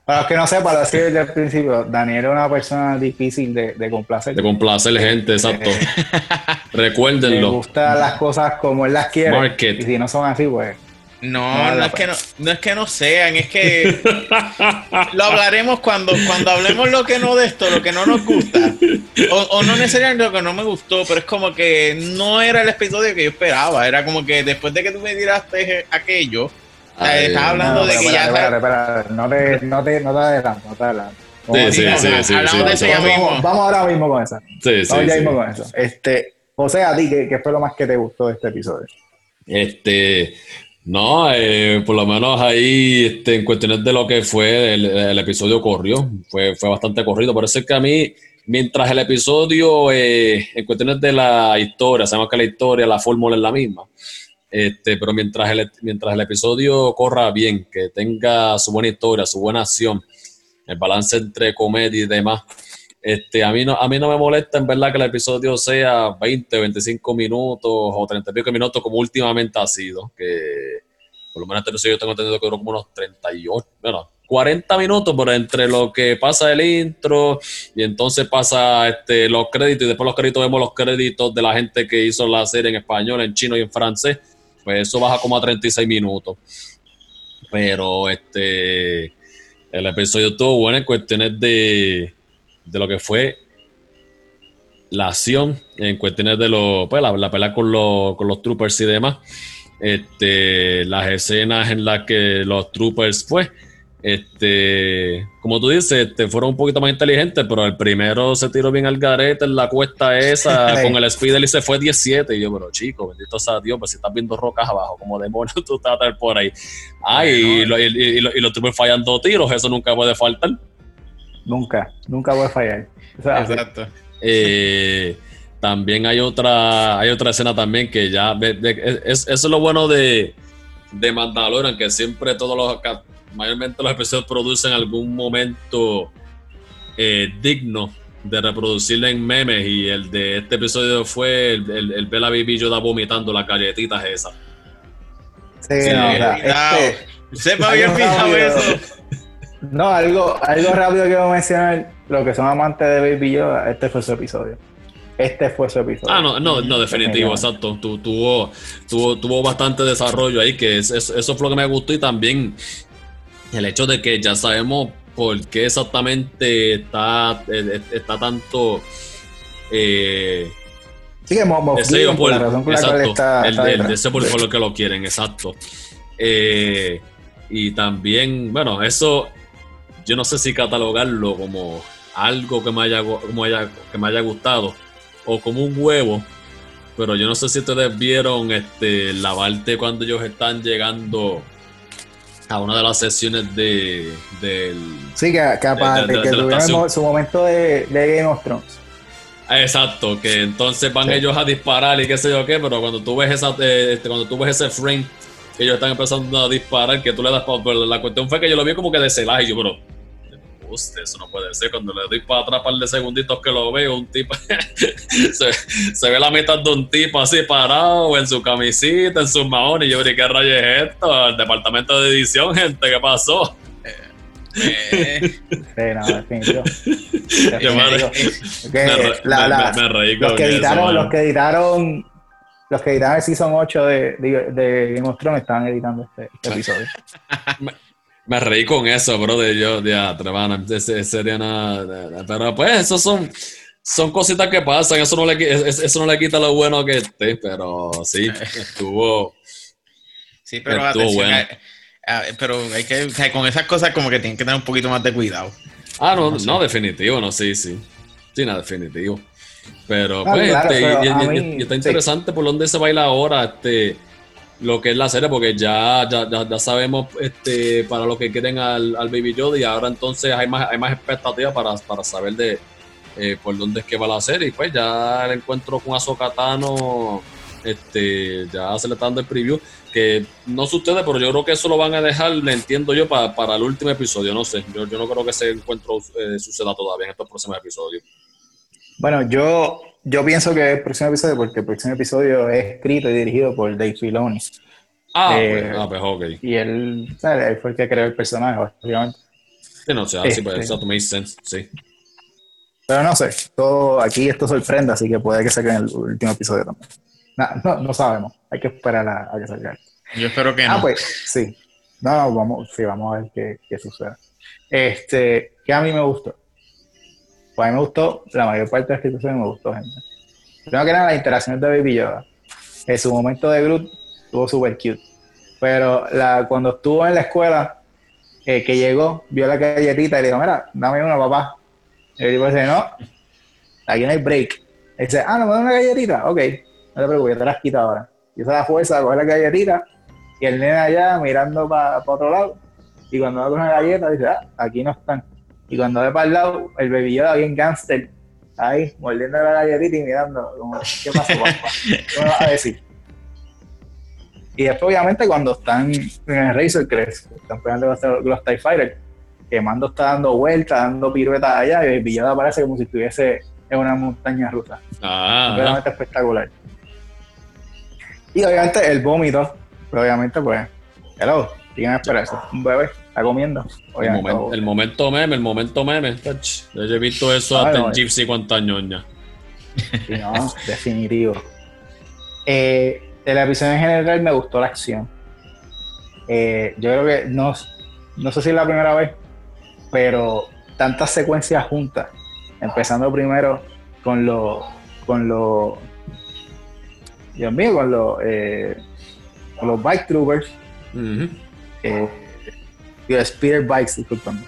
para los que no sepan, lo decía desde el principio, Daniel es una persona difícil de, de complacer.
De complacer gente, exacto. Recuérdenlo. Le
gustan las cosas como él las quiere. Y si no son así, pues
no, no, es que no, no es que no sean, es que lo hablaremos cuando, cuando hablemos lo que no de esto, lo que no nos gusta. O, no necesariamente lo que no me gustó, pero es como que no era el episodio que yo esperaba. Era como que después de que tú me tiraste aquello, estás hablando de que ya.
Espera, espera, no te, no te, no te adelanto, no te adelanto.
Sí, sí, sí, sí,
Hablamos de eso ya mismo.
Vamos ahora mismo con eso.
Sí,
vamos ya mismo con eso. Este, José, a ti, ¿qué, ¿qué fue lo más que te gustó de este episodio?
Este, no, eh, por lo menos ahí este, en cuestiones de lo que fue el, episodio corrió, fue, fue bastante corrido. Es que a mí, mientras el episodio, eh, en cuestiones de la historia, sabemos que la historia, la fórmula es la misma, este, pero mientras el, mientras el episodio corra bien, que tenga su buena historia, su buena acción, el balance entre comedia y demás, este, a, mí no, a mí no me molesta en verdad que el episodio sea 20, 25 minutos o 30 y pico minutos como últimamente ha sido, que por lo menos este yo tengo entendido que duró como unos 38, bueno, 40 minutos por entre lo que pasa el intro y entonces pasa este, los créditos y después los créditos vemos los créditos de la gente que hizo la serie en español, en chino y en francés, pues eso baja como a 36 minutos. Pero este el episodio estuvo bueno en cuestiones de de lo que fue la acción en cuestiones de lo, pues, la, pelea con, con los troopers y demás. Este, las escenas en las que los troopers, pues, Este, como tú dices, te fueron un poquito más inteligentes, pero el primero se tiró bien al garete en la cuesta esa con el speeder y se fue 17. Y yo, pero chico, bendito sea Dios, pues si estás viendo rocas abajo, como demonios tú estás por ahí. Ay, y, lo, y, lo, fallando tiros, eso nunca puede faltar.
Nunca, nunca puede fallar.
Exacto. Eh, también hay otra, hay otra escena también que ya, es, eso es lo bueno de, de Mandalorian, que siempre todos los mayormente los episodios producen algún momento eh, digno de reproducirle en memes y el de este episodio fue el, el, el ver a Baby Yoda vomitando las galletitas esas.
Sí, no, este,
Sepa bien eso.
No, algo, algo rápido que voy a mencionar, lo que son amantes de Baby Yoda, este fue su episodio. Este fue su episodio.
Ah, no, no, no definitivo, exacto. tuvo, tuvo, tuvo bastante desarrollo ahí, que es, eso fue lo que me gustó y también el hecho de que ya sabemos por qué exactamente está, eh, está tanto... Eh,
sí, que
deseo por, la razón por la cual está, el, el deseo por, lo que lo quieren, exacto. Eh, y también, bueno, eso yo no sé si catalogarlo como algo que me haya, como haya, que me haya gustado o como un huevo, pero yo no sé si ustedes vieron este, la parte cuando ellos están llegando a una de las sesiones de, del...
Sí, que, aparte, que tuvieron su momento de, Game of Thrones.
Exacto, que entonces van ellos a disparar y qué sé yo qué, pero cuando tú ves esa, eh, este, cuando tú ves ese frame, ellos están empezando a disparar, que tú le das para... La cuestión fue que yo lo vi como que de celaje, y yo, bro, eso no puede ser. Cuando le doy para atrás par de segunditos que lo veo, un tipo se, ve la mitad de un tipo así parado en su camisita, en sus maones. Y yo dije, ¿qué rayos es esto? El departamento de edición, gente, ¿qué pasó?
Sí, no, definitivo.
los
que editaron, los que editaron los que editaron el Season 8 de, de, de Game of Thrones estaban editando este, este episodio.
Me reí con eso, bro, de yo, de sería nada. Pero pues, eso son, son cositas que pasan, eso no, le, eso no le quita lo bueno que esté, pero sí, estuvo.
Sí, pero estuvo bueno. pero hay que, con esas cosas como que tienen que tener un poquito más de cuidado.
Ah, no, no, definitivo, no, sí, sí. Sí, nada, definitivo. Pero, pues, este, y, está interesante por dónde se baila ahora, este lo que es la serie, porque ya, ya, sabemos este, para lo que quieren al, Baby Yoda y ahora entonces hay más, hay más expectativas para, para saber de eh, por dónde es que va la serie. Y pues ya el encuentro con Azokatano, este, ya se le está dando el preview, que no sucede, pero yo creo que eso lo van a dejar, le entiendo yo, para, para el último episodio, no sé, yo, yo no creo que ese encuentro eh, suceda todavía en estos próximos episodios.
Bueno, yo yo pienso que el próximo episodio, porque el próximo episodio es escrito y dirigido por Dave Filoni.
Ah, pues, eh, ah pues, ok.
Y él, él, fue el que creó el personaje, obviamente.
Sí, no, sé, sí, pues, este, eso makes sense, sí.
Pero no sé, todo, aquí esto sorprende, así que puede que salga en el último episodio también. No, no, sabemos, hay que esperar a, que salga.
Yo espero que
ah, no. Ah, pues sí. No, no, vamos, sí, vamos a ver qué, qué sucede. Este, que a mí me gustó pues a me gustó, la mayor parte de las instituciones me gustó, gente. Que nada, las interacciones de Baby Yoda. En su momento de Groot estuvo súper cute. Pero cuando estuvo en la escuela, eh, que llegó, vio la galletita y le dijo, mira, dame una, papá. Y el tipo dice, no, aquí no hay break. Y dice, ah, no me da una galletita. Ok, no te preocupes, te las quito ahora. Y esa la fuerza coger la galletita y el nene allá mirando para otro lado. Y cuando va a coger la galleta, dice, ah, aquí no están. Y cuando ve para el lado, el Baby Yoda bien gangster, ahí, mordiendo la galletita y mirando, como, ¿qué pasó, papá? ¿Qué me vas a decir? Y después, obviamente, cuando están en el Razor Crest, están pegando los, los TIE Fighters, que Mando está dando vueltas, dando piruetas allá, y el Baby Yoda parece como si estuviese en una montaña rusa.
Ah,
Realmente espectacular. Y obviamente el vómito, obviamente, pues, hello, tienen eso, un bebé comiendo.
el, momento meme, el momento meme. Yo he visto eso hasta en Gypsy cuántos años ya.
no, definitivo. Eh, el episodio en general me gustó la acción. Eh, yo creo que no, no sé si es la primera vez, pero tantas secuencias juntas, empezando primero con los con los Dios mío, con los eh, con los bike troopers Speeder Bikes, disculpame.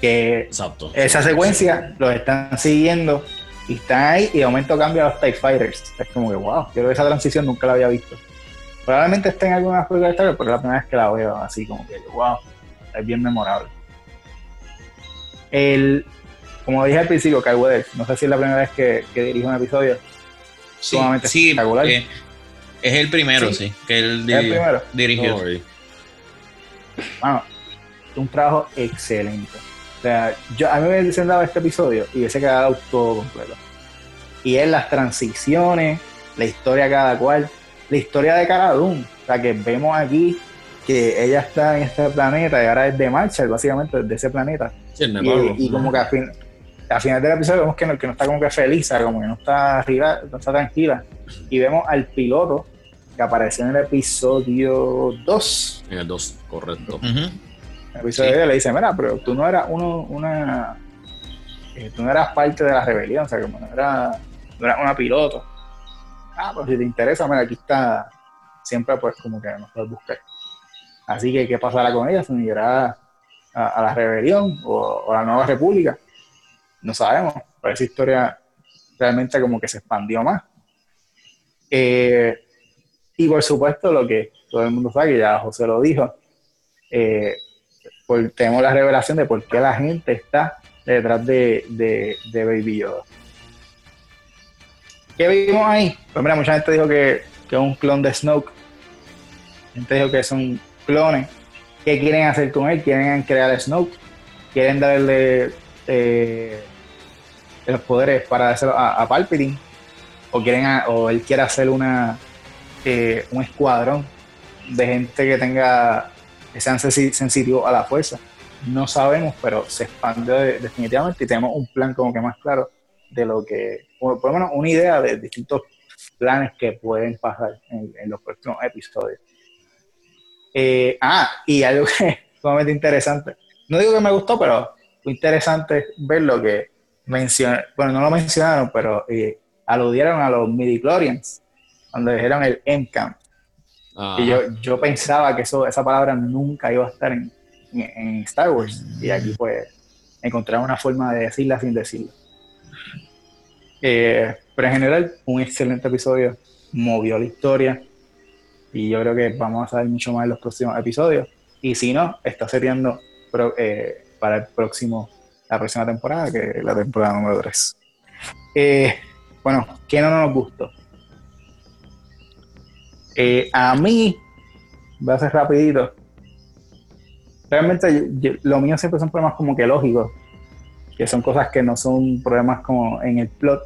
Que Exacto. esa secuencia los están siguiendo y están ahí y de momento cambia a los TIE Fighters. Es como que, wow, yo esa transición nunca la había visto. Probablemente esté en algunas películas de Star Wars, pero es la primera vez que la veo así, como que, wow, es bien memorable. El, como dije al principio, Kyle Weathers, no sé si es la primera vez que, que dirige un episodio.
Sí, sí espectacular. Eh, es el primero, sí, que él dirigió.
Bueno, un trabajo excelente. O sea, yo, a mí me hubiesen dado este episodio y hubiese quedado todo completo. Y es las transiciones, la historia cada cual, la historia de cada O sea, que vemos aquí que ella está en este planeta y ahora es de marcha, básicamente, de ese planeta. y, como que al, fin, al final del episodio vemos que no, que no está como que feliz, como que no está arriba, no está tranquila. Y vemos al piloto que apareció en el episodio 2.
En el 2, correcto.
En el episodio 2 le dice, mira, pero tú no eras uno, una... Eh, tú no eras parte de la rebelión, o sea, como no eras, no eras una piloto. Ah, pues si te interesa, mira, aquí está, siempre pues como que nos puedes buscar. Así que, ¿qué pasará con ella? ¿Se unirá a, la rebelión o, a la nueva república? No sabemos, pero esa historia realmente como que se expandió más. Eh, y por supuesto, lo que todo el mundo sabe, que ya José lo dijo, eh, tenemos la revelación de por qué la gente está detrás de, de, Baby Yoda. ¿Qué vimos ahí? Pues mira, mucha gente dijo que, es un clon de Snoke. Gente dijo que son clones. ¿Qué quieren hacer con él? Quieren crear a Snoke. Quieren darle eh, los poderes para dárselo a, a Palpatine. O, quieren o él quiere hacer una, eh, un escuadrón de gente que tenga sean sensitivos a la fuerza. No sabemos, pero se expande definitivamente y tenemos un plan como que más claro de lo que, por lo menos una idea de distintos planes que pueden pasar en, los próximos episodios. Eh, ah, y algo que es sumamente interesante. No digo que me gustó, pero fue interesante ver lo que mencionaron, bueno, no lo mencionaron, pero eh, aludieron a los midichlorians cuando dijeron el M-Camp. Y yo, yo pensaba que eso, esa palabra nunca iba a estar en, en, Star Wars. Y aquí pues encontraron una forma de decirla sin decirlo. Eh, pero en general, un excelente episodio. Movió la historia. Y yo creo que vamos a saber mucho más en los próximos episodios. Y si no, está seriando eh, para el próximo, la próxima temporada, que es la temporada número 3. Eh, bueno, ¿qué no nos gustó? Eh, a mí, voy a ser rapidito. Realmente lo mío siempre son problemas como que lógicos, que son cosas que no son problemas como en el plot.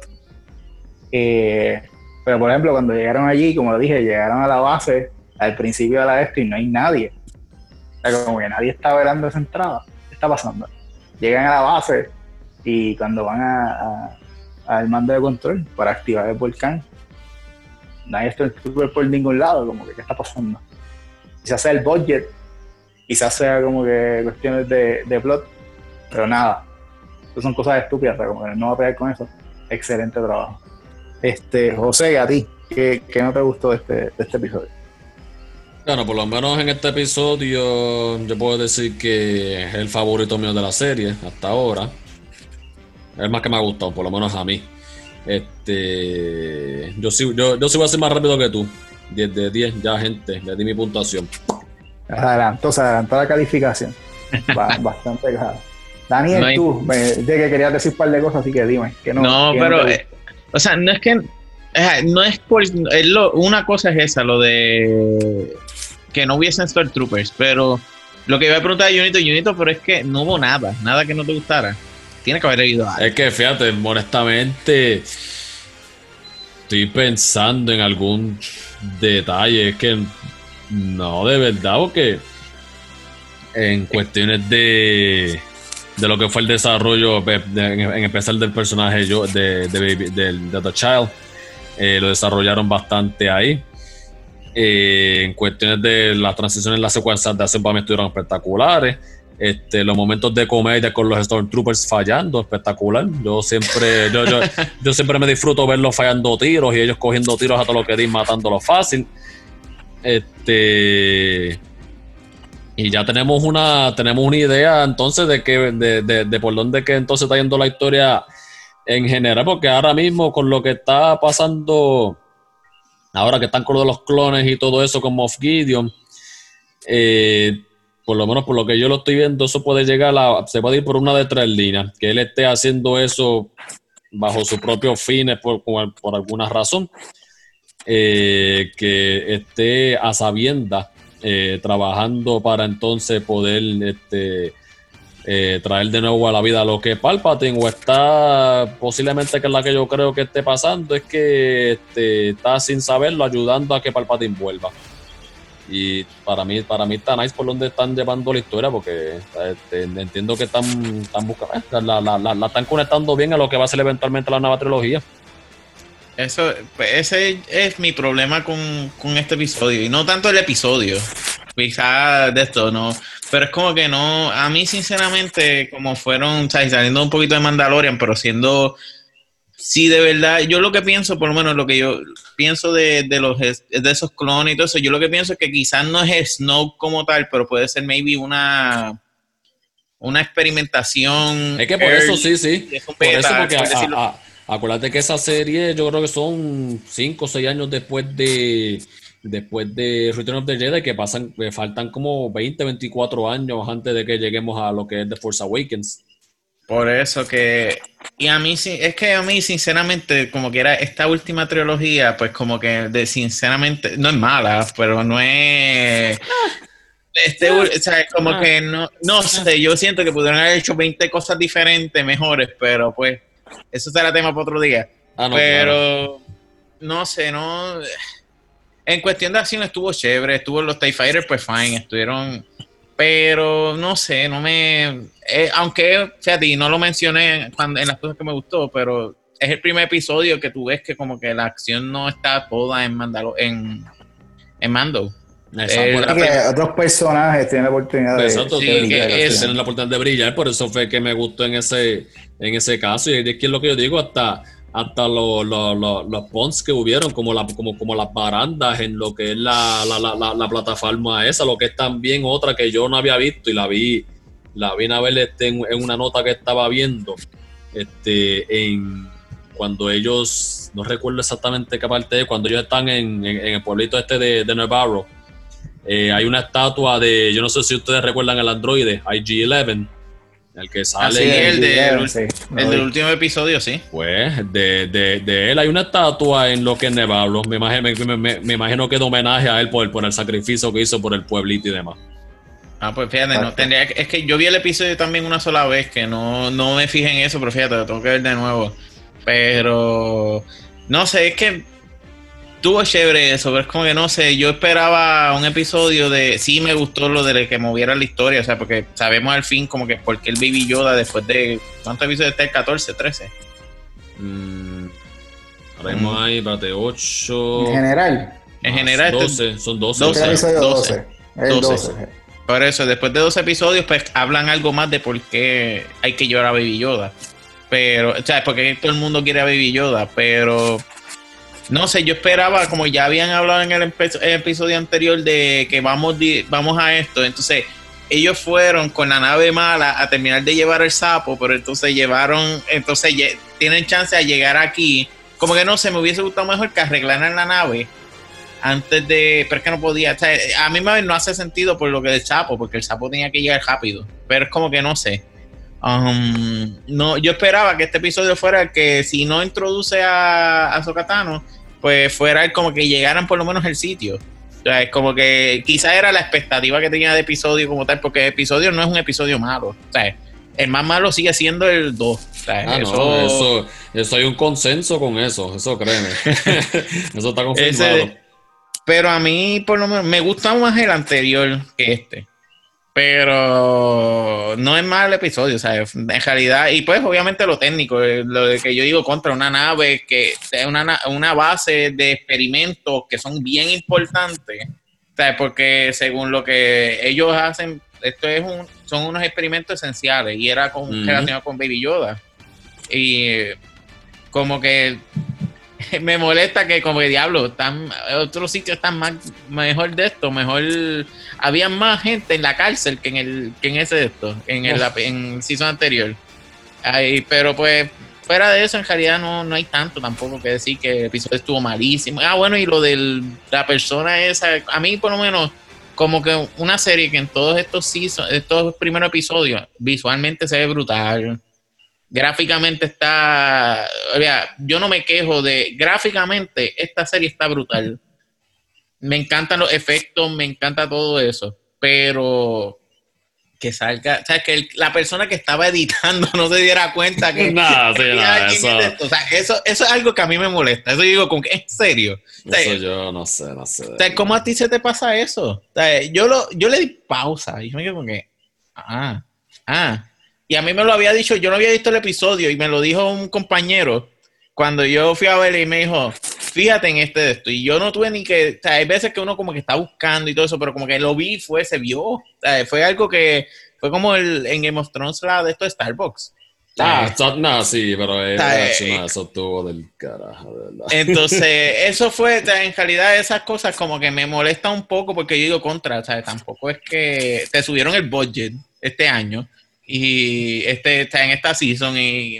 Eh, pero por ejemplo, cuando llegaron allí, como lo dije, llegaron a la base al principio de la esto y no hay nadie. O sea, como que nadie está verando esa entrada. ¿Qué está pasando? Llegan a la base y cuando van al mando de control para activar el volcán, nadie está por ningún lado, como que qué está pasando. Quizás sea el budget, quizás sea como que cuestiones de, de plot, pero nada. Esas son cosas estúpidas, como que no va a pegar con eso. Excelente trabajo. Este, José, a ti, ¿qué, qué no te gustó de este, de este episodio?
Bueno, por lo menos en este episodio yo puedo decir que es el favorito mío de la serie hasta ahora. Es más que me ha gustado, por lo menos a mí. Este, yo sí, yo, yo sí voy a ser más rápido que tú. 10 de 10, ya gente, le di mi puntuación.
Adelantó, se adelantó la calificación. bastante claro. Daniel, tú, me, de que querías decir un par de cosas, así que dime. Que no,
no pero, eh, o sea, no es que, no es por, una cosa es esa, lo de que no hubiesen Star Troopers, pero lo que iba a preguntar a Junito, Junito, pero es que no hubo nada, nada que no te gustara. Tiene que haber ido algo.
Es que fíjate, honestamente, estoy pensando en algún detalle. Es que no, de verdad, porque en cuestiones de, de lo que fue el desarrollo, en, especial del personaje yo, de, de, The Child, eh, lo desarrollaron bastante ahí. Eh, en cuestiones de las transiciones, las secuencias de hacer para mí estuvieron espectaculares. Este, los momentos de comedia con los Stormtroopers fallando, espectacular. Yo siempre, yo, yo, yo, siempre me disfruto verlos fallando tiros y ellos cogiendo tiros a todo lo que di, matándolo fácil. Este. Y ya tenemos una, tenemos una idea entonces de que, de, de, por dónde que entonces está yendo la historia en general, porque ahora mismo con lo que está pasando, ahora que están con los clones y todo eso como Moff Gideon, eh, por lo menos por lo que yo lo estoy viendo, eso puede llegar a, se puede ir por una de tres líneas, que él esté haciendo eso bajo sus propios fines por, por alguna razón, eh, que esté a sabiendas eh, trabajando para entonces poder este, eh, traer de nuevo a la vida lo que Palpatine o está posiblemente que es la que yo creo que esté pasando es que este, está sin saberlo ayudando a que Palpatine vuelva y para mí para mí está nice por donde están llevando la historia porque este, entiendo que están, están buscando eh, la, están conectando bien a lo que va a ser eventualmente la nueva trilogía
eso, pues, ese es mi problema con, este episodio. Y no tanto el episodio. Quizás de esto, no. Pero es como que no. A mí, sinceramente, como fueron, saliendo un poquito de Mandalorian, pero siendo. Sí, de verdad, yo lo que pienso, por lo menos lo que yo pienso de, los de esos clones y todo eso, yo lo que pienso es que quizás no es Snow como tal, pero puede ser maybe una una experimentación.
Es que por eso sí, sí. Por eso, porque Acuérdate que esa serie yo creo que son 5 o 6 años después de después de Return of the Jedi que pasan faltan como 20, 24 años antes de que lleguemos a lo que es The Force Awakens.
Por eso que y a mí sí es que a mí sinceramente como que era esta última trilogía pues como que de sinceramente no es mala, pero no es este, o sea, como ah. que no, no sé, yo siento que pudieron haber hecho 20 cosas diferentes, mejores, pero pues eso será tema para otro día. Ah, pero no sé, no. En cuestión de acción estuvo chévere, estuvo los TIE Fighters, pues fine, estuvieron. Pero no sé, no me. Eh, aunque, fíjate, no lo mencioné cuando, en las cosas que me gustó, pero es el primer episodio que tú ves que como que la acción no está toda en Mandalo, en, en Mando.
otros personajes tienen la oportunidad de,
brillar, la oportunidad de brillar, por eso fue que me gustó en ese en ese caso. Y es que es lo que yo digo, hasta, hasta los, los, ponts que hubieron, como, la, como, como las barandas en lo que es la, la, plataforma esa, lo que es también otra que yo no había visto y la vi, la vi a ver este, en, una nota que estaba viendo, este, en cuando ellos, no recuerdo exactamente qué parte cuando ellos están en, el pueblito este de, de Navarro, eh, hay una estatua de, yo no sé si ustedes recuerdan el androide, IG-11, el que sale.
el, del último episodio, sí.
Pues de, de, él hay una estatua en lo que es Nevado. Me imagino, me, imagino que de homenaje a él por, por el sacrificio que hizo por el pueblito y demás.
Ah, pues fíjate, no tendría es que yo vi el episodio también una sola vez, que no, no me fijé en eso, pero fíjate, lo tengo que ver de nuevo. Pero no sé, es que Tuvo chévere eso, pero es como que no sé, yo esperaba un episodio de, sí me gustó lo de que moviera la historia, o sea, porque sabemos al fin como que por qué el Baby Yoda después de, ¿cuántos episodios está el 14, 13?
Mm, ahora mismo mm. hay, espérate, 8.
En general.
En general.
12, son 12.
12, 12. 12. Por eso, después de 12 episodios, pues hablan algo más de por qué hay que llorar a Baby Yoda. Pero, o sea, porque todo el mundo quiere a Baby Yoda, pero no sé, yo esperaba, como ya habían hablado en el, episodio anterior, de que vamos, vamos a esto. Entonces, ellos fueron con la nave mala a terminar de llevar el sapo, pero entonces llevaron, entonces tienen chance de llegar aquí. Como que no sé, me hubiese gustado mejor que arreglaran la nave antes de. Pero es que no podía. a mí no hace sentido por lo que del sapo, porque el sapo tenía que llegar rápido. Pero es como que no sé. Um, no, yo esperaba que este episodio fuera el que si no introduce a, a Sokatano, pues fuera como que llegaran por lo menos el sitio. O sea, es como que quizá era la expectativa que tenía de episodio como tal, porque episodio no es un episodio malo. O sea, el más malo sigue siendo el 2. O sea,
ah, eso, eso, hay un consenso con eso, eso créeme. eso está confirmado.
pero a mí, por lo menos, me gusta más el anterior que este. Pero no es mal el episodio, o sea, en realidad, y pues obviamente lo técnico, eh, lo de que yo digo contra una nave que es una, una base de experimentos que son bien importantes, o sea, porque según lo que ellos hacen, esto es un, son unos experimentos esenciales y era con, relacionado con Baby Yoda. Y como que me molesta que como que diablo, están, otros sitios están más mejor de esto, mejor había más gente en la cárcel que en el que en ese de esto, en el, en el season anterior. Pero pues fuera de eso, en realidad no, no hay tanto tampoco que decir que el episodio estuvo malísimo. Ah, bueno, y lo de la persona esa, a mí por lo menos, como que una serie que en todos estos season, estos primeros episodios, visualmente se ve brutal Gráficamente está. yo no me quejo de. Gráficamente, esta serie está brutal. Me encantan los efectos, me encanta todo eso. Pero que salga, o sea, que la persona que estaba editando no se diera cuenta que
nada, sí, nada, eso.
O sea, eso, eso es algo que a mí me molesta. Eso digo como que en serio.
eso yo no sé, no sé.
O sea, ¿cómo a ti se te pasa eso? O sea, yo lo, yo le di pausa y me quedo como que, ah, ah, y a mí me lo había dicho, yo no había visto el episodio y me lo dijo un compañero cuando yo fui a verle y me dijo, fíjate en este de esto. Y yo no tuve ni que, o sea, hay veces que uno como que está buscando y todo eso, pero como que lo vi, fue, se vio. O sea, fue algo que fue como el, en Game of Thrones la de esto de Starbucks.
Ah, no, sí, pero eso tuvo del carajo, de verdad.
Entonces, eso fue, en realidad, esas cosas como que me molesta un poco porque yo digo contra, o sea, tampoco es que te subieron el budget este año y este está en esta season y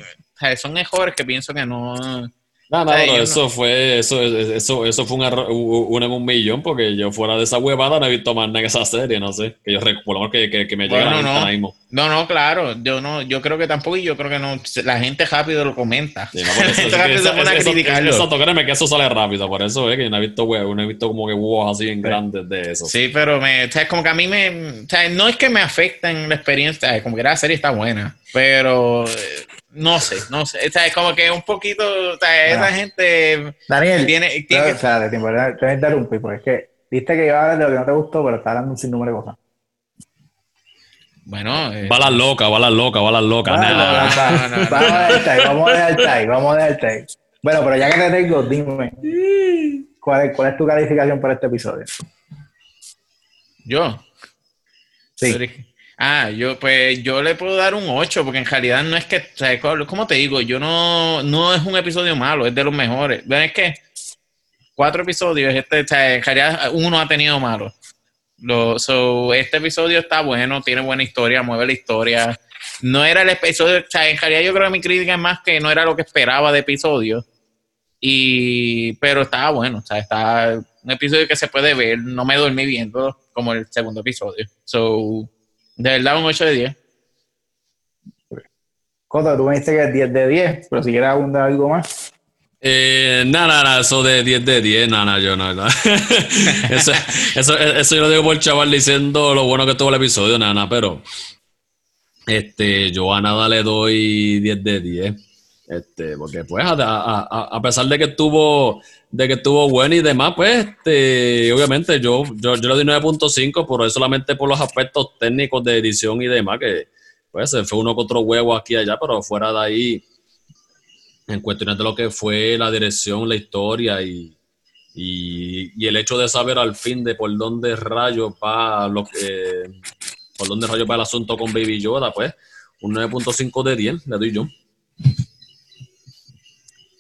son mejores que pienso que no
no, no, no, eso fue, eso, eso, eso fue un, en un millón, porque yo fuera de esa huevada no he visto más nada en esa serie, no sé, que yo recuerdo que, que, que me llega
no, no. mismo. No, no, claro, yo no, yo creo que tampoco, y yo creo que no, la gente rápido lo comenta. Sí, no, eso.
Eso, créeme que eso sale rápido, por eso es que yo no he visto huevos, no he visto como que huevos así en grandes de eso.
Sí, pero me, o sea, como que a mí me, o sea, no es que me afecten la experiencia, como que la serie está buena, pero no sé, no sé. O sea, es como que un poquito, o sea, esa gente
Daniel, tiene, tiene o sea, de tiempo, te voy a interrumpir, porque es que viste que iba a hablar de lo que no te gustó, pero está hablando un sinnúmero de cosas.
Bueno, eh,
balas locas, balas locas, balas locas.
Vamos a dejar el vamos a dejar el vamos a dejar el Bueno, pero ya que te tengo, dime, ¿cuál es, cuál es tu calificación para este episodio?
¿Yo?
Sí.
Ah, yo pues yo le puedo dar un 8 porque en realidad no es que, o sea, como te digo, yo no, no es un episodio malo, es de los mejores. Es que cuatro episodios, este, o sea, en realidad uno ha tenido malo. Lo, so, este episodio está bueno, tiene buena historia, mueve la historia. No era el episodio, o sea, en realidad yo creo que mi crítica es más que no era lo que esperaba de episodio. Y, pero estaba bueno, o sea, está un episodio que se puede ver, no me dormí viendo como el segundo episodio. So, de verdad, un 8 de 10.
Cota, tú me dijiste que es 10 de 10, pero si quieres abundar algo más.
Eh, nada, nada, eso de 10 de 10, nada, nada, yo no, eso, eso, eso, yo lo digo por el chaval diciendo lo bueno que tuvo el episodio, nada, nada, pero este, yo a nada le doy 10 de 10. Este, porque pues a, a, a pesar de que estuvo de que estuvo bueno y demás, pues este, obviamente yo, yo, yo le doy 9.5, pero es solamente por los aspectos técnicos de edición y demás, que pues se fue uno con otro huevo aquí y allá, pero fuera de ahí, en cuestiones de lo que fue la dirección, la historia y, y, el hecho de saber al fin de por dónde rayo va lo que, por dónde rayo va el asunto con Baby Yoda, pues un 9.5 de 10 le doy yo.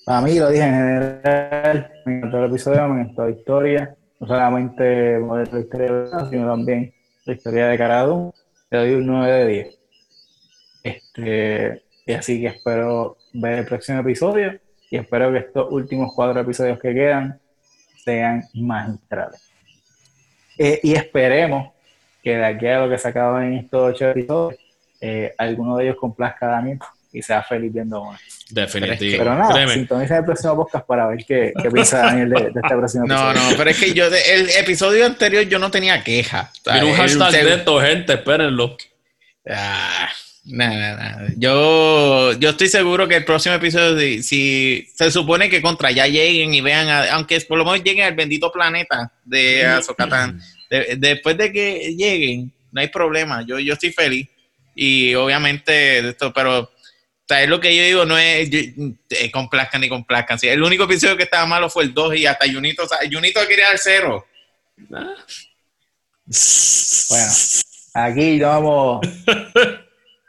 A mí lo dije en general, encantó el episodio, me encantó la historia, no solamente la historia, sino también la historia de Carado. Le doy un 9 de 10. Este, y así que espero ver el próximo episodio y espero que estos últimos cuatro episodios que quedan sean magistrales. Eh, y esperemos que de aquí a lo que se acaban en estos ocho episodios, eh, alguno de ellos complazca a Daniel y sea feliz viendo uno.
Definitivo.
Pero nada, sintoniza el próximo podcast para ver qué, qué piensa Daniel de, este próximo
episodio. No, no, pero es que yo, el episodio anterior yo no tenía queja.
O un hashtag de esto, gente, espérenlo.
Ah, nada, nada. Yo, yo estoy seguro que el próximo episodio, si, se supone que contra ya lleguen y vean, aunque por lo menos lleguen al bendito planeta de Azokatán, después de que lleguen, no hay problema. Yo, yo estoy feliz. Y obviamente, esto, pero sea, es lo que yo digo, no es eh, complazcan ni complazcan. Sí, el único episodio que estaba malo fue el 2 y hasta Junito, o sea, Junito quería dar cero.
Bueno, aquí vamos,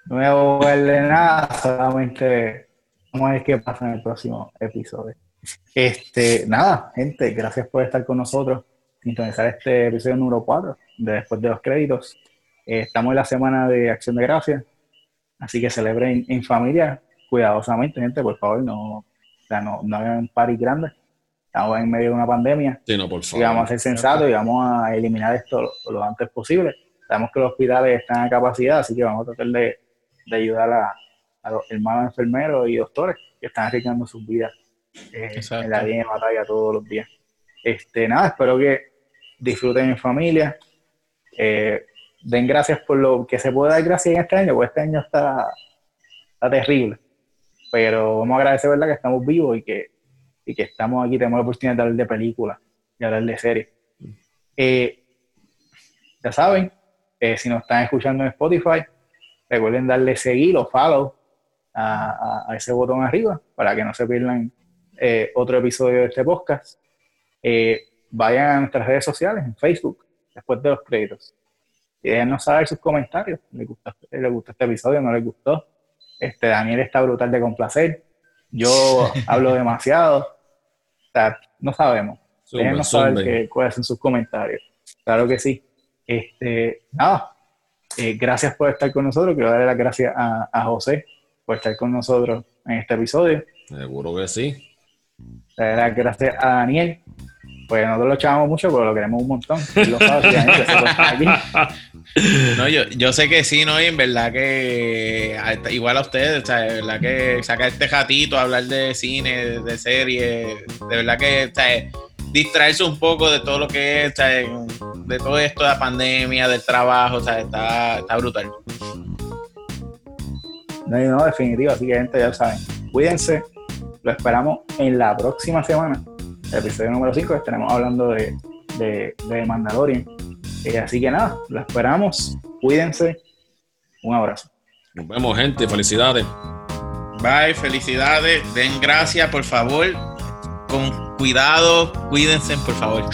moverle nada, solamente vamos a ver qué pasa en el próximo episodio. Este, nada, gente, gracias por estar con nosotros, sintonizar este episodio número 4 de Después de los Créditos. Eh, estamos en la semana de Acción de Gracias, así que celebren en familia, cuidadosamente, gente, por favor, no, o sea, no, no hagan party grandes. Estamos en medio de una pandemia.
Sí, no, por favor.
Y vamos a ser sensatos y vamos a eliminar esto lo, antes posible. Sabemos que los hospitales están a capacidad, así que vamos a tratar de, de ayudar a, a, los hermanos enfermeros y doctores que están arriesgando sus vidas eh, en la línea de batalla todos los días. Este, nada, espero que disfruten en familia. Eh, den gracias por lo que se puede dar gracias en este año, porque este año está, está terrible. Pero vamos a agradecer, ¿verdad?, que estamos vivos y que, y que estamos aquí, tenemos la oportunidad de hablar de películas y hablar de series. Eh, ya saben, eh, si nos están escuchando en Spotify, recuerden darle seguir o follow a, ese botón arriba para que no se pierdan eh, otro episodio de este podcast. vayan a nuestras redes sociales, en Facebook, después de los créditos. Y déjenos saber sus comentarios. ¿Les gustó, ¿Les gustó este episodio? ¿No les gustó? Este, Daniel está brutal de complacer. Yo hablo demasiado. O sea, no sabemos. Déjenos saber cuáles son sus comentarios. Claro que sí. Este, nada, eh, gracias por estar con nosotros. Quiero darle las gracias a, José por estar con nosotros en este episodio.
Seguro que sí.
Las gracias a Daniel pues nosotros lo echábamos mucho, pero lo queremos un montón.
no, yo, yo sé que sí, ¿no? Y en verdad que igual a ustedes, o sea, de verdad que sacar este ratito, hablar de cine, de serie, de verdad que o sea, distraerse un poco de todo lo que es, o sea, de todo esto de la pandemia, del trabajo, o sea, está, está brutal.
No, no, definitivo, así que gente ya saben, cuídense, lo esperamos en la próxima semana el episodio número 5, estaremos hablando de, de, Mandalorian. Eh, así que nada, lo esperamos. Cuídense. Un abrazo.
Nos vemos, gente. Felicidades.
Bye, felicidades. Den gracias, por favor. Con cuidado, cuídense, por favor.